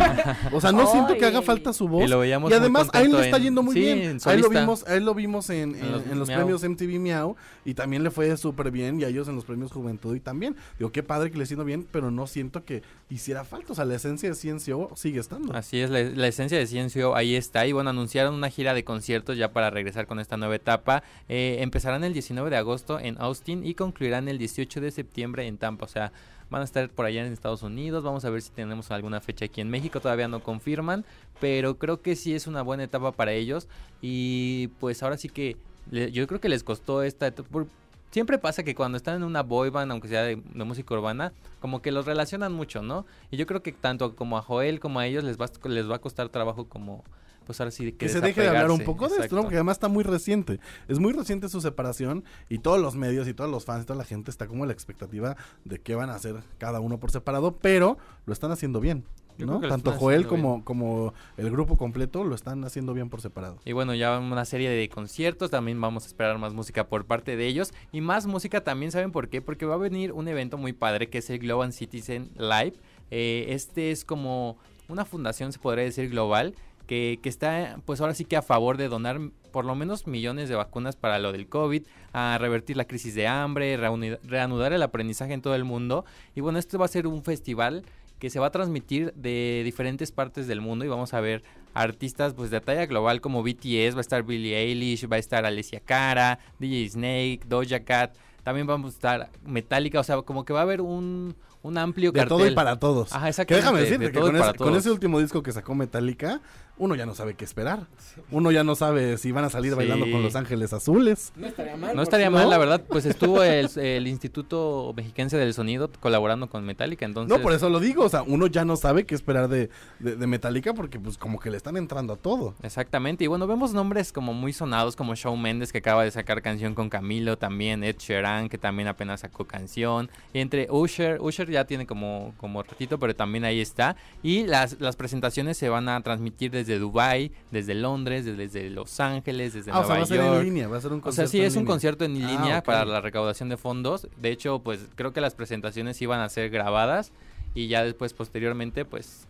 O sea, no siento que haga falta su voz. Y, lo veíamos y además a él le está en, yendo muy sí, bien. A él lo vimos, a él lo vimos en, en, en los, en los premios MTV Miau y también le fue súper bien y a ellos en los premios Juventud y también. Digo, qué padre que le siendo bien, pero no siento que hiciera falta. O sea, la esencia de CNCO sigue estando. Así es, la, la esencia de CNCO ahí está. Y bueno, anunciaron una gira de conciertos ya para regresar con esta nueva etapa. Eh, empezarán el 19 de agosto en Austin y concluirán el 18 de septiembre en Tampa. O sea, van a estar por allá en Estados Unidos. Vamos a ver si tenemos alguna fecha aquí en México. Todavía no confirman, pero creo que sí es una buena etapa para ellos. Y pues ahora sí que yo creo que les costó esta etapa. Siempre pasa que cuando están en una boy band, aunque sea de, de, música urbana, como que los relacionan mucho, ¿no? Y yo creo que tanto como a Joel como a ellos les va, les va a costar trabajo como pues ahora sí que, que se deje de hablar un poco de esto, ¿no? Porque además está muy reciente. Es muy reciente su separación y todos los medios y todos los fans y toda la gente está como la expectativa de qué van a hacer cada uno por separado, pero lo están haciendo bien. ¿no? Tanto Joel como, como el grupo completo lo están haciendo bien por separado. Y bueno, ya una serie de conciertos, también vamos a esperar más música por parte de ellos. Y más música también, ¿saben por qué? Porque va a venir un evento muy padre que es el Global Citizen Live. Eh, este es como una fundación, se podría decir, global que, que, está pues ahora sí que a favor de donar por lo menos millones de vacunas para lo del COVID, a revertir la crisis de hambre, reanudar el aprendizaje en todo el mundo. Y bueno, este va a ser un festival que se va a transmitir de diferentes partes del mundo y vamos a ver artistas pues de talla global como BTS, va a estar Billie Eilish, va a estar Alessia Cara, DJ Snake, Doja Cat, también vamos a estar Metallica, o sea, como que va a haber un, un amplio de cartel. todo y para todos. Ajá, que déjame decirte de que con ese último disco que sacó Metallica, uno ya no sabe qué esperar. Uno ya no sabe si van a salir sí. bailando con Los Ángeles Azules. No estaría mal. No estaría mal, la verdad. Pues estuvo el, el, Instituto Mexiquense del Sonido colaborando con Metallica, entonces... No, por eso lo digo. O sea, uno ya no sabe qué esperar de, de, de, Metallica porque pues como que le están entrando a todo. Exactamente. Y bueno, vemos nombres como muy sonados como Shawn Mendes que acaba de sacar canción con Camilo, también Ed Sheeran que también apenas sacó canción. Y entre Usher, Usher ya tiene como, como ratito, pero también ahí está. Y las, las presentaciones se van a transmitir desde Dubai, desde Londres, desde, desde, Los Ángeles, desde ah, Nueva o sea, va York. a ser en línea, va a ser un concierto. O sea, sí, es un línea. concierto en línea ah, okay. para la recaudación de fondos. De hecho, pues creo que las presentaciones iban a ser grabadas y ya después, posteriormente, pues.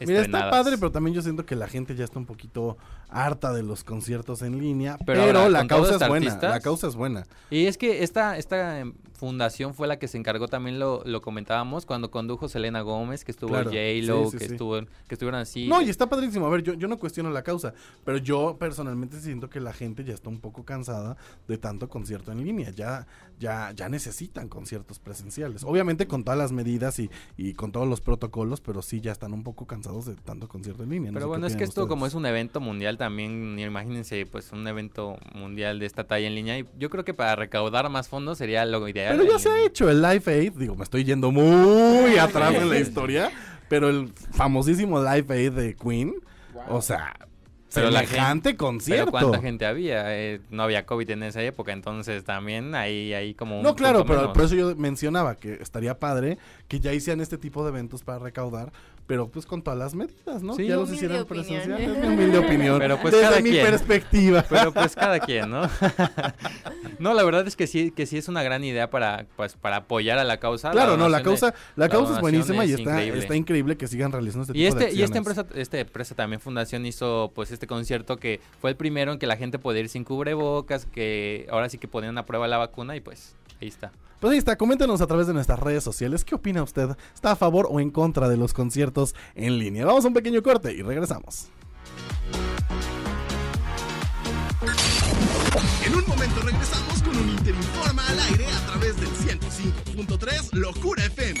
Mira, está padre, pero también yo siento que la gente ya está un poquito harta de los conciertos en línea, pero, pero ahora, la causa es buena, la causa es buena. Y es que esta, esta fundación fue la que se encargó, también lo, lo comentábamos, cuando condujo Selena Gómez, que estuvo claro. J-Lo, sí, sí, que, sí. Estuvo, que estuvieron así. No, y está padrísimo. A ver, yo, yo no cuestiono la causa, pero yo personalmente siento que la gente ya está un poco cansada de tanto concierto en línea. Ya, ya, ya necesitan conciertos presenciales. Obviamente con todas las medidas y, y con todos los protocolos, pero sí ya están un poco cansados de tanto concierto en línea. No pero bueno, es que esto ustedes. como es un evento mundial también, imagínense, pues un evento mundial de esta talla en línea. Y yo creo que para recaudar más fondos sería lo ideal. Pero ya se ha hecho el Live Aid, digo, me estoy yendo muy atrás en la historia, pero el famosísimo Live Aid de Queen, wow. o sea, pero la gente concierto. Pero cuánta gente había, eh, no había COVID en esa época, entonces también ahí hay como un No, claro, pero por eso yo mencionaba que estaría padre que ya hicieran este tipo de eventos para recaudar, pero pues con todas las medidas, ¿no? Sí, ya los hicieran presenciales, es mi humilde opinión. Pero pues desde cada mi quien. perspectiva. Pero pues cada quien, ¿no? no, la verdad es que sí, que sí es una gran idea para, pues, para apoyar a la causa. Claro, la no, la causa, de, la causa es buenísima es y está increíble. está increíble que sigan realizando este y tipo este, de acciones. Y esta empresa, esta empresa también, Fundación, hizo pues este concierto que fue el primero en que la gente podía ir sin cubrebocas, que ahora sí que ponían a prueba la vacuna y pues ahí está. Pues ahí está, coméntenos a través de nuestras redes sociales qué opina usted, está a favor o en contra de los conciertos en línea. Vamos a un pequeño corte y regresamos. un momento regresamos con un Interinforma al aire a través del 105.3 Locura FM.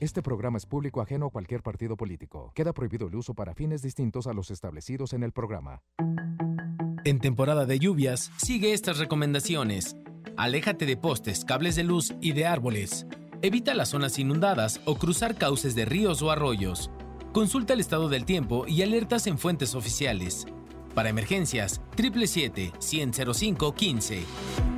Este programa es público ajeno a cualquier partido político. Queda prohibido el uso para fines distintos a los establecidos en el programa. En temporada de lluvias, sigue estas recomendaciones. Aléjate de postes, cables de luz y de árboles. Evita las zonas inundadas o cruzar cauces de ríos o arroyos. Consulta el estado del tiempo y alertas en fuentes oficiales. Para emergencias, 777-100-15.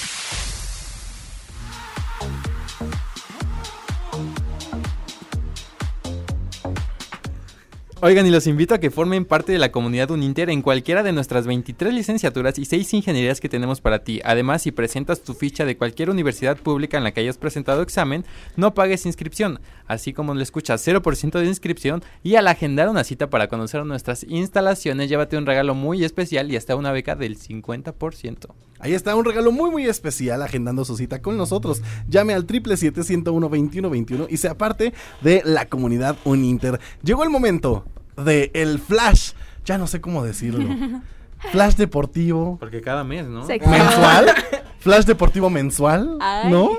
Oigan, y los invito a que formen parte de la comunidad Uninter en cualquiera de nuestras 23 licenciaturas y 6 ingenierías que tenemos para ti. Además, si presentas tu ficha de cualquier universidad pública en la que hayas presentado examen, no pagues inscripción. Así como le escuchas, 0% de inscripción y al agendar una cita para conocer nuestras instalaciones, llévate un regalo muy especial y hasta una beca del 50%. Ahí está un regalo muy muy especial agendando su cita con nosotros. Llame al 777-101-2121 y sea parte de la comunidad Uninter. Llegó el momento de el flash, ya no sé cómo decirlo. Flash deportivo. Porque cada mes, ¿no? Mensual. Flash deportivo mensual, ¿no?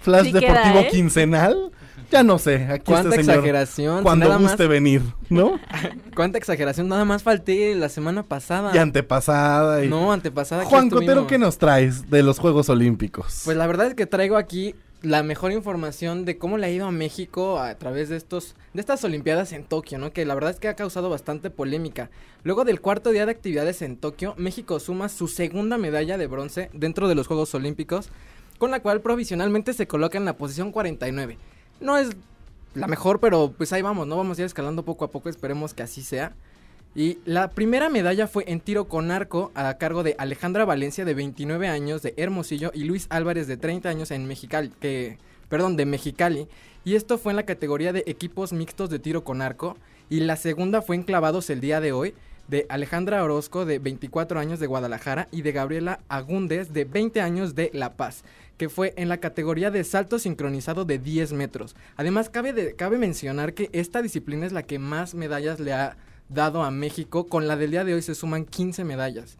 Flash Sí deportivo queda, ¿eh? quincenal. Ya no sé, aquí ¿Cuánta este señor, exageración? Cuando Nada guste más- venir, ¿no? ¿Cuánta exageración? Nada más falté la semana pasada. Y antepasada. Y... No, antepasada. Juan. Cotero, ¿qué nos traes de los Juegos Olímpicos? Pues la verdad es que traigo aquí la mejor información de cómo le ha ido a México a través de estos de estas olimpiadas en Tokio, ¿no? Que la verdad es que ha causado bastante polémica. Luego del cuarto día de actividades en Tokio, México suma su segunda medalla de bronce dentro de los Juegos Olímpicos, con la cual provisionalmente se coloca en la posición 49. No es la mejor, pero pues ahí vamos, ¿no? Vamos a ir escalando poco a poco, esperemos que así sea. Y la primera medalla fue en tiro con arco a cargo de Alejandra Valencia de 29 años de Hermosillo y Luis Álvarez de 30 años en Mexicali, perdón, de Mexicali. Y esto fue en la categoría de equipos mixtos de tiro con arco y la segunda fue en clavados el día de hoy de Alejandra Orozco de 24 años de Guadalajara y de Gabriela Agúndez de 20 años de La Paz que fue en la categoría de salto sincronizado de 10 metros. Además, cabe, de- cabe mencionar que esta disciplina es la que más medallas le ha dado a México. Con la del día de hoy se suman 15 medallas.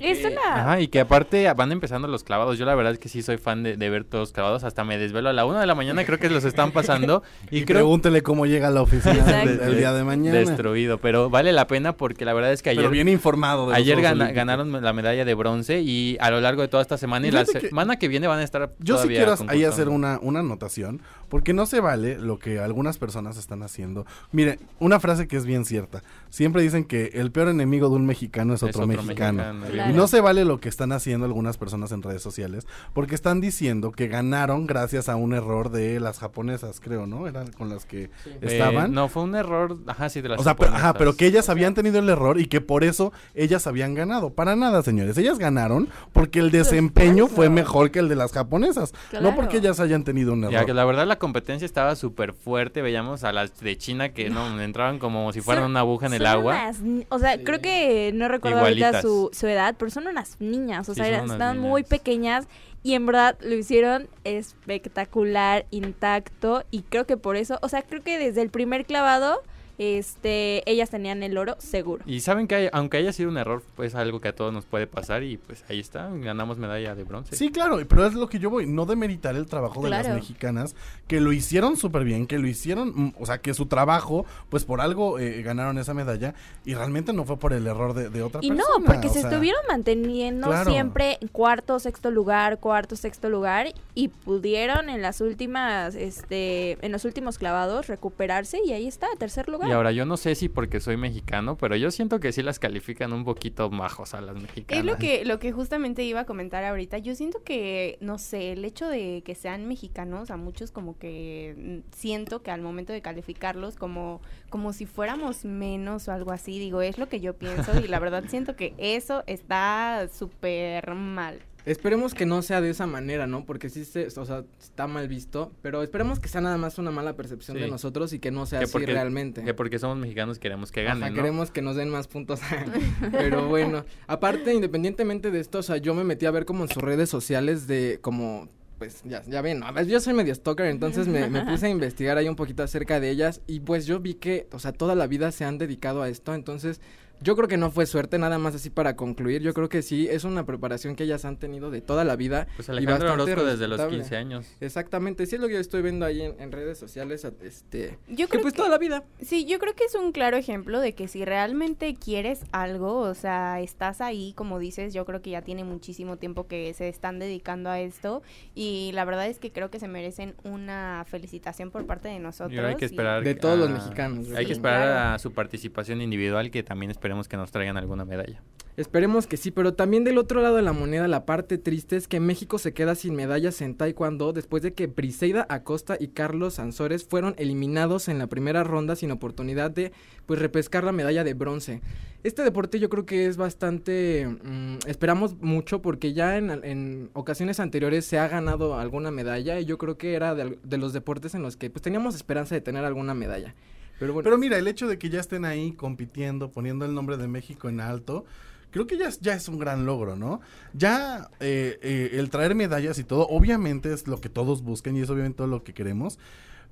Es una... Ajá, y que aparte van empezando los clavados. Yo la verdad es que sí soy fan de, de ver todos los clavados. Hasta me desvelo a la una de la mañana, creo que los están pasando. Y, Y creo pregúntele cómo llega a la oficina el, el día de mañana. destruido. Pero vale la pena porque la verdad es que ayer... Pero bien informado. De Ayer gana- ganaron la medalla de bronce y a lo largo de toda esta semana y la que- semana que viene van a estar Yo sí quiero ahí hacer una, una anotación, porque no se vale lo que algunas personas están haciendo. Mire, una frase que es bien cierta. Siempre dicen que el peor enemigo de un mexicano es Es otro, mexicano. Y no se vale lo que están haciendo algunas personas en redes sociales, porque están diciendo que ganaron gracias a un error de las japonesas, creo, ¿no? Eran con las que Eh, estaban. no, fue un error, ajá, sí, de las O sea, pero, ajá, japonesas. pero que ellas habían tenido el error y que por eso ellas habían ganado. Para nada, señores. Ellas ganaron porque el desempeño fue mejor que el de las japonesas. No porque ellas hayan tenido un Ya error. que la verdad la competencia estaba súper fuerte, veíamos a las de China que no, entraban como si fueran una aguja en el agua. unas o sea, creo que no recuerdo ahorita su, su edad, pero son unas niñas, o Sí, sea, eran- unas estaban niñas. muy pequeñas y en verdad lo hicieron espectacular, intacto y creo que por eso, o sea, creo que desde el primer clavado este, ellas tenían el oro seguro. Y saben que hay- aunque haya sido un error, pues algo que a todos nos puede pasar y pues ahí está, ganamos medalla de bronce. Sí, claro, pero es lo que yo voy, no demeritar el trabajo de las mexicanas, que lo hicieron súper bien, que lo hicieron, mm, o sea, que su trabajo, pues por algo eh, ganaron esa medalla y realmente no fue por el error de, de otra Y persona. no, porque se sea, estuvieron manteniendo claro. siempre en cuarto, sexto lugar, cuarto, sexto lugar y pudieron en las últimas, este, en los últimos clavados recuperarse y ahí está, tercer lugar. Ahora yo no sé si porque soy mexicano, pero yo siento que sí las califican un poquito majos a las mexicanas. Es lo que, lo que justamente iba a comentar ahorita. Yo siento que, no sé, el hecho de que sean mexicanos, a muchos como que mm, siento que al momento de calificarlos como, como si fuéramos menos o algo así, digo, es lo que yo pienso y la verdad siento que eso está súper mal. Esperemos que no sea de esa manera, ¿no? Porque sí se, o sea, está mal visto, pero esperemos que sea nada más una mala percepción de nosotros y que no sea Que así porque- realmente. Que porque somos mexicanos queremos que ganen, Ajá, ¿no? queremos que nos den más puntos. Pero bueno, aparte, independientemente de esto, o sea, yo me metí a ver como en sus redes sociales de como pues ya, ya ven, ¿no? A ver, yo soy medio stalker, entonces me, me puse a investigar ahí un poquito acerca de ellas y pues yo vi que, o sea, toda la vida se han dedicado a esto, entonces yo creo que no fue suerte, nada más así para concluir, yo creo que sí, es una preparación que ellas han tenido de toda la vida. Pues y Alejandro bastante Orozco desde los respetable. 15 años. Exactamente, sí es lo que yo estoy viendo ahí en, en redes sociales, a- este... Yo que creo pues que- toda la vida. Sí, yo creo que es un claro ejemplo de que si realmente quieres algo, o sea, estás ahí, como dices, yo creo que ya tiene muchísimo tiempo que se están dedicando a esto y la verdad es que creo que se merecen una felicitación por parte de nosotros. Y ahora hay que y- esperar. De todos los mexicanos, Hay que esperar claro. a su participación individual, que también esperemos que nos traigan alguna medalla. Esperemos que sí, pero también del otro lado de la moneda la parte triste es que México se queda sin medallas en taekwondo después de que Briseida Acosta y Carlos Sansores fueron eliminados en la primera ronda sin oportunidad de pues repescar la medalla de bronce. Este deporte yo creo que es bastante mm, esperamos mucho porque ya en, en ocasiones anteriores se ha ganado alguna medalla y yo creo que era de, de los deportes en los que pues teníamos esperanza de tener alguna medalla. Pero Pero mira, el hecho de que ya estén ahí compitiendo, poniendo el nombre de México en alto, creo que ya es, ya es un gran logro, ¿no? Ya eh, eh, el traer medallas y todo, obviamente es lo que todos buscan y es obviamente todo lo que queremos.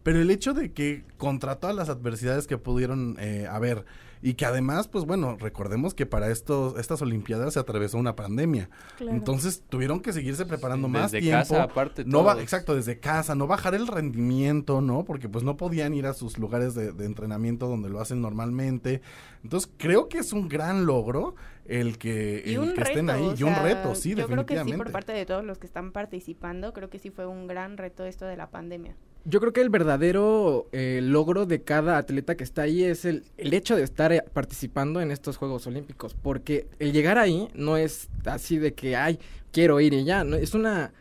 Pero el hecho de que contra todas las adversidades que pudieron eh, haber y que además, pues bueno, recordemos que para estos, estas Olimpiadas se atravesó una pandemia. Claro. Entonces tuvieron que seguirse preparando Sí, más desde tiempo. casa, aparte, no va, exacto, desde casa, no bajar el rendimiento, ¿no? Porque pues no podían ir a sus lugares de, de entrenamiento donde lo hacen normalmente. Entonces creo que es un gran logro el que, Y el un que estén reto, ahí. o y un sea, reto, sí, yo creo que sí definitivamente. por parte de todos los que están participando, creo que sí fue un gran reto esto de la pandemia. Yo creo que el verdadero eh, logro de cada atleta que está ahí es el, el hecho de estar eh, participando en estos Juegos Olímpicos, porque el llegar ahí no es así de que, ay, quiero ir y ya, no, es una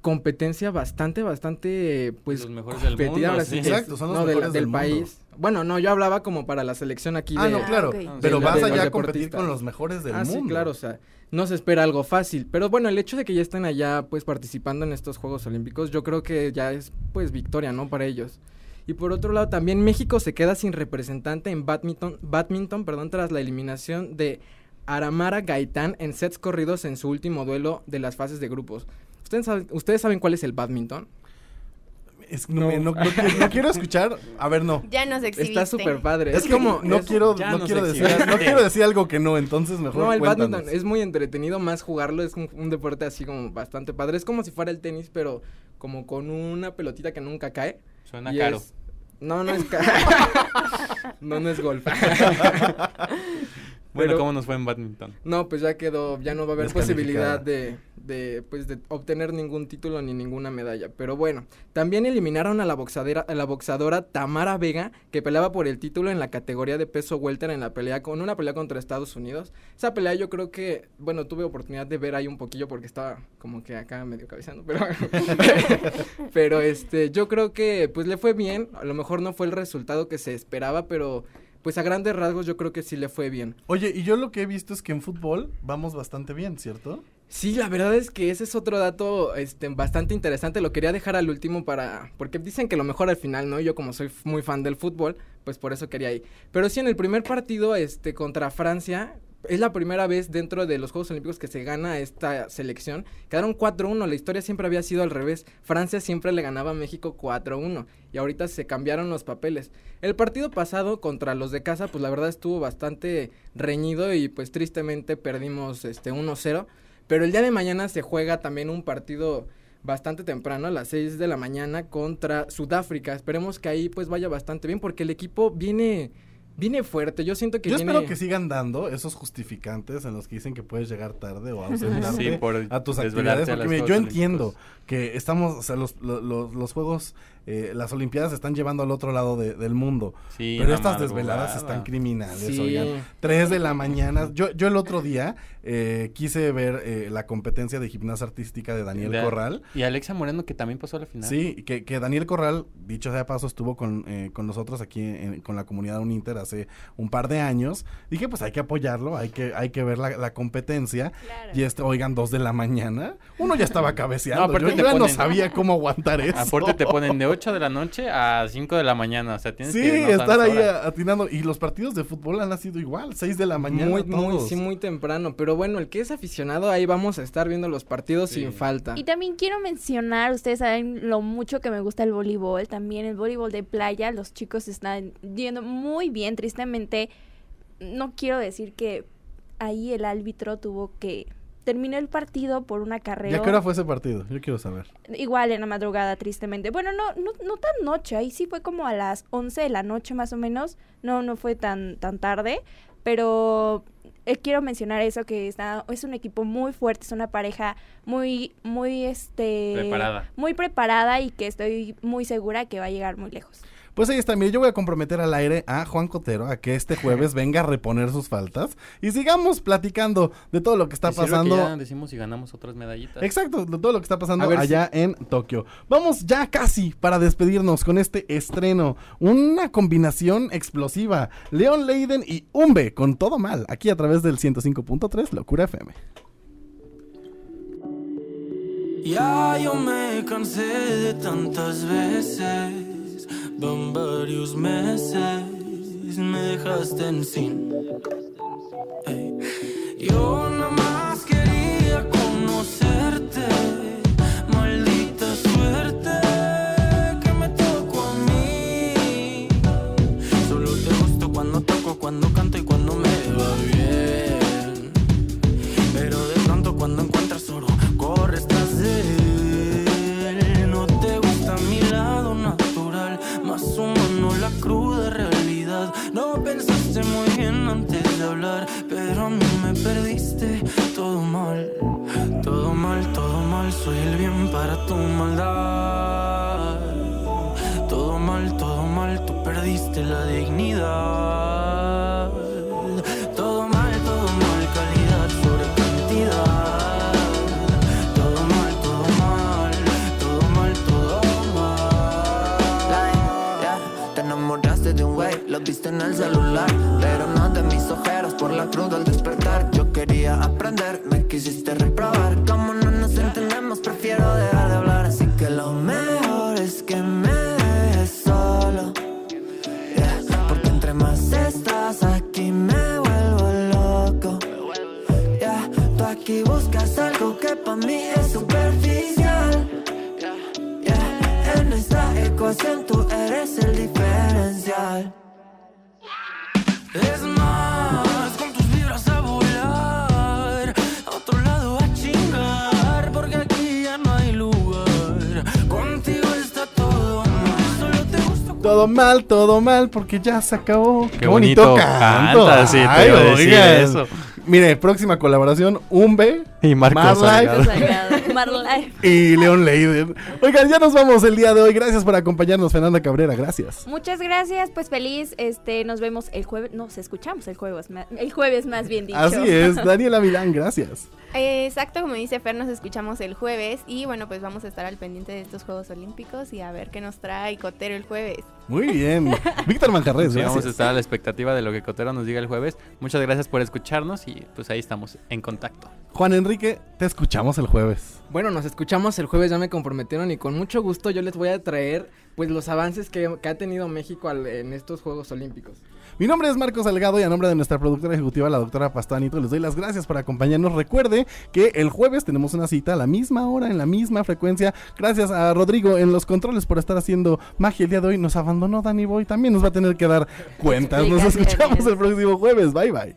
competencia bastante, bastante, pues, Los mejores del competida, mundo, ahora sí. Exacto, son los no, mejores del, del mundo. país. Bueno, no, yo hablaba como para la selección aquí Ah, de... no, claro, de pero vas allá a competir con los mejores del ah, sí, mundo. claro, o sea, no se espera algo fácil, pero bueno, el hecho de que ya estén allá, pues, participando en estos Juegos Olímpicos, yo creo que ya es, pues, victoria, ¿no? Para ellos. Y por otro lado, también México se queda sin representante en badminton, badminton perdón, tras la eliminación de Aramara Gaitán en sets corridos en su último duelo de las fases de grupos. ¿Ustedes saben, ¿ustedes saben cuál es el badminton? Es- no, me- no- no quiero- no quiero escuchar. A ver, no. Ya nos exhibiste. Está súper padre. Es, como, no es- quiero, no quiero decir, exhibiste. no quiero decir algo que no, entonces mejor No, el cuéntanos. badminton es muy entretenido, más jugarlo, es un, un deporte así como bastante padre. Es como si fuera el tenis, pero como con una pelotita que nunca cae. Suena Y caro. es- No, no es caro. no, no es golf. Bueno, Pero- ¿cómo nos fue en badminton? No, pues ya quedó, ya no va a haber posibilidad de, de, pues, de obtener ningún título ni ninguna medalla. Pero bueno, también eliminaron a la boxadera, a la boxadora Tamara Vega, que peleaba por el título en la categoría de peso welter en la pelea con una pelea contra Estados Unidos. Esa pelea yo creo que, bueno, tuve oportunidad de ver ahí un poquillo porque estaba como que acá medio cabezando, pero pero este, yo creo que pues le fue bien, a lo mejor no fue el resultado que se esperaba, pero pues a grandes rasgos yo creo que sí le fue bien. Oye, y yo lo que he visto es que en fútbol vamos bastante bien, ¿cierto? Sí, la verdad es que ese es otro dato este, bastante interesante. Lo quería dejar al último para. Porque dicen que lo mejor al final, ¿no? Yo, como soy muy fan del fútbol, pues por eso quería ir. Pero sí, en el primer partido este, contra Francia, es la primera vez dentro de los Juegos Olímpicos que se gana esta selección. Quedaron 4-1, la historia siempre había sido al revés. Francia siempre le ganaba a México 4-1 y ahorita se cambiaron los papeles. El partido pasado contra los de casa, pues la verdad estuvo bastante reñido y pues tristemente perdimos este 1-0. Pero el día de mañana se juega también un partido bastante temprano, a las 6 de la mañana, contra Sudáfrica. Esperemos que ahí pues vaya bastante bien porque el equipo viene viene fuerte. Yo siento que Yo viene... espero que sigan dando esos justificantes en los que dicen que puedes llegar tarde o ausentarte Sí, por a tus actividades. Porque mire, yo entiendo que estamos, o sea, los, los, los- los juegos, eh, las Olimpiadas se están llevando al otro lado de- del mundo. Sí, pero estas desveladas están criminales, Sí. oigan. Tres de la mañana. Yo, yo el otro día eh, quise ver eh, la competencia de gimnasia artística de Daniel De- Corral. Y Alexa Moreno, que también pasó a la final. Sí, que, que Daniel Corral, dicho sea de paso, estuvo con, eh, con nosotros aquí en- con la comunidad Uninter hace un par de años. Dije, pues hay que apoyarlo, hay que, hay que ver la, la competencia. Y este, oigan, dos de la mañana. Uno ya estaba cabeceando. No, aparte yo ya no sabía cómo aguantar eso. Aparte te ponen de 8 de la noche a 5 de la mañana. O sea, tienes Sí, que... estar ahí horas. atinando. Y los partidos de fútbol han sido igual, seis de la mañana. muy, muy, todos. sí, muy temprano. Pero bueno, el que es aficionado, ahí vamos a estar viendo los partidos sin falta. Y también quiero mencionar, ustedes saben lo mucho que me gusta el voleibol, también el voleibol de playa, los chicos están yendo muy bien, tristemente, no quiero decir que ahí el árbitro tuvo que terminar el partido por una ¿Y carrera. a qué hora fue ese partido? Yo quiero saber. Igual en la madrugada, tristemente. Bueno, no, no, no tan noche, ahí sí fue como a las 11 de la noche más o menos. No, no fue tan, tan tarde, pero eh, quiero mencionar eso, que está, es un equipo muy fuerte, es una pareja muy, muy, este... Preparada. Muy preparada y que estoy muy segura que va a llegar muy lejos. Pues ahí está, mire, yo voy a comprometer al aire a Juan Cotero a que este jueves venga a reponer sus faltas y sigamos platicando de todo lo que está que pasando. ya decimos si ganamos otras medallitas. Exacto, de todo lo que está pasando allá en Tokio. Vamos ya casi para despedirnos con este estreno. Una combinación explosiva. Leon Leiden y Umbe con todo mal. Aquí a través del 105.3 Locura FM. Ya yo me cansé de tantas veces, van varios meses, me dejaste en sin. Todo mal, todo mal, tú perdiste la dignidad. Todo mal, todo mal, calidad sobre cantidad. Todo mal, todo mal, todo mal, todo mal. Te enamoraste de un güey, lo viste en el celular Pero no de mis ojeras por la cruz al despertar Yo quería aprender, me quisiste reprobar buscas algo que para mí es superficial Yeah, En esta ecuación tú eres el diferencial. Es más, con tus vibras a volar, a otro lado a chingar, porque aquí ya no hay lugar. Contigo está todo mal, solo te gusta Todo mal, todo mal, porque ya se acabó. Qué bonito canta, sí, te iba a decir eso. Mire, próxima colaboración, Umbe. Y Marco Marlife Salgado. Y Leon Leiden. Oigan, ya nos vamos el día de hoy. Gracias por acompañarnos, Fernanda Cabrera. Gracias. Muchas gracias, pues feliz, este, nos vemos el jueves, nos escuchamos el jueves, el jueves más bien dicho. Así es, Daniela Milán, gracias. Eh, Exacto, como dice Fer, nos escuchamos el jueves y bueno, pues vamos a estar al pendiente de estos Juegos Olímpicos y a ver qué nos trae Cotero el jueves. Muy bien. Víctor Manjarres, Sí, vamos a estar a la expectativa de lo que Cotero nos diga el jueves. Muchas gracias por escucharnos y pues ahí estamos en contacto. Juan Enrique, te escuchamos el jueves. Bueno, nos escuchamos el jueves, ya me comprometieron y con mucho gusto yo les voy a traer pues los avances que, ha tenido México en estos Juegos Olímpicos. Mi nombre es Marcos Salgado y a nombre de nuestra productora ejecutiva, la doctora Pastanito, les doy las gracias por acompañarnos. Recuerde que el jueves tenemos una cita a la misma hora, en la misma frecuencia. Gracias a Rodrigo en los controles por estar haciendo magia el día de hoy. Nos abandonó Dani Boy, también nos va a tener que dar cuentas. Nos escuchamos el próximo jueves. Bye bye.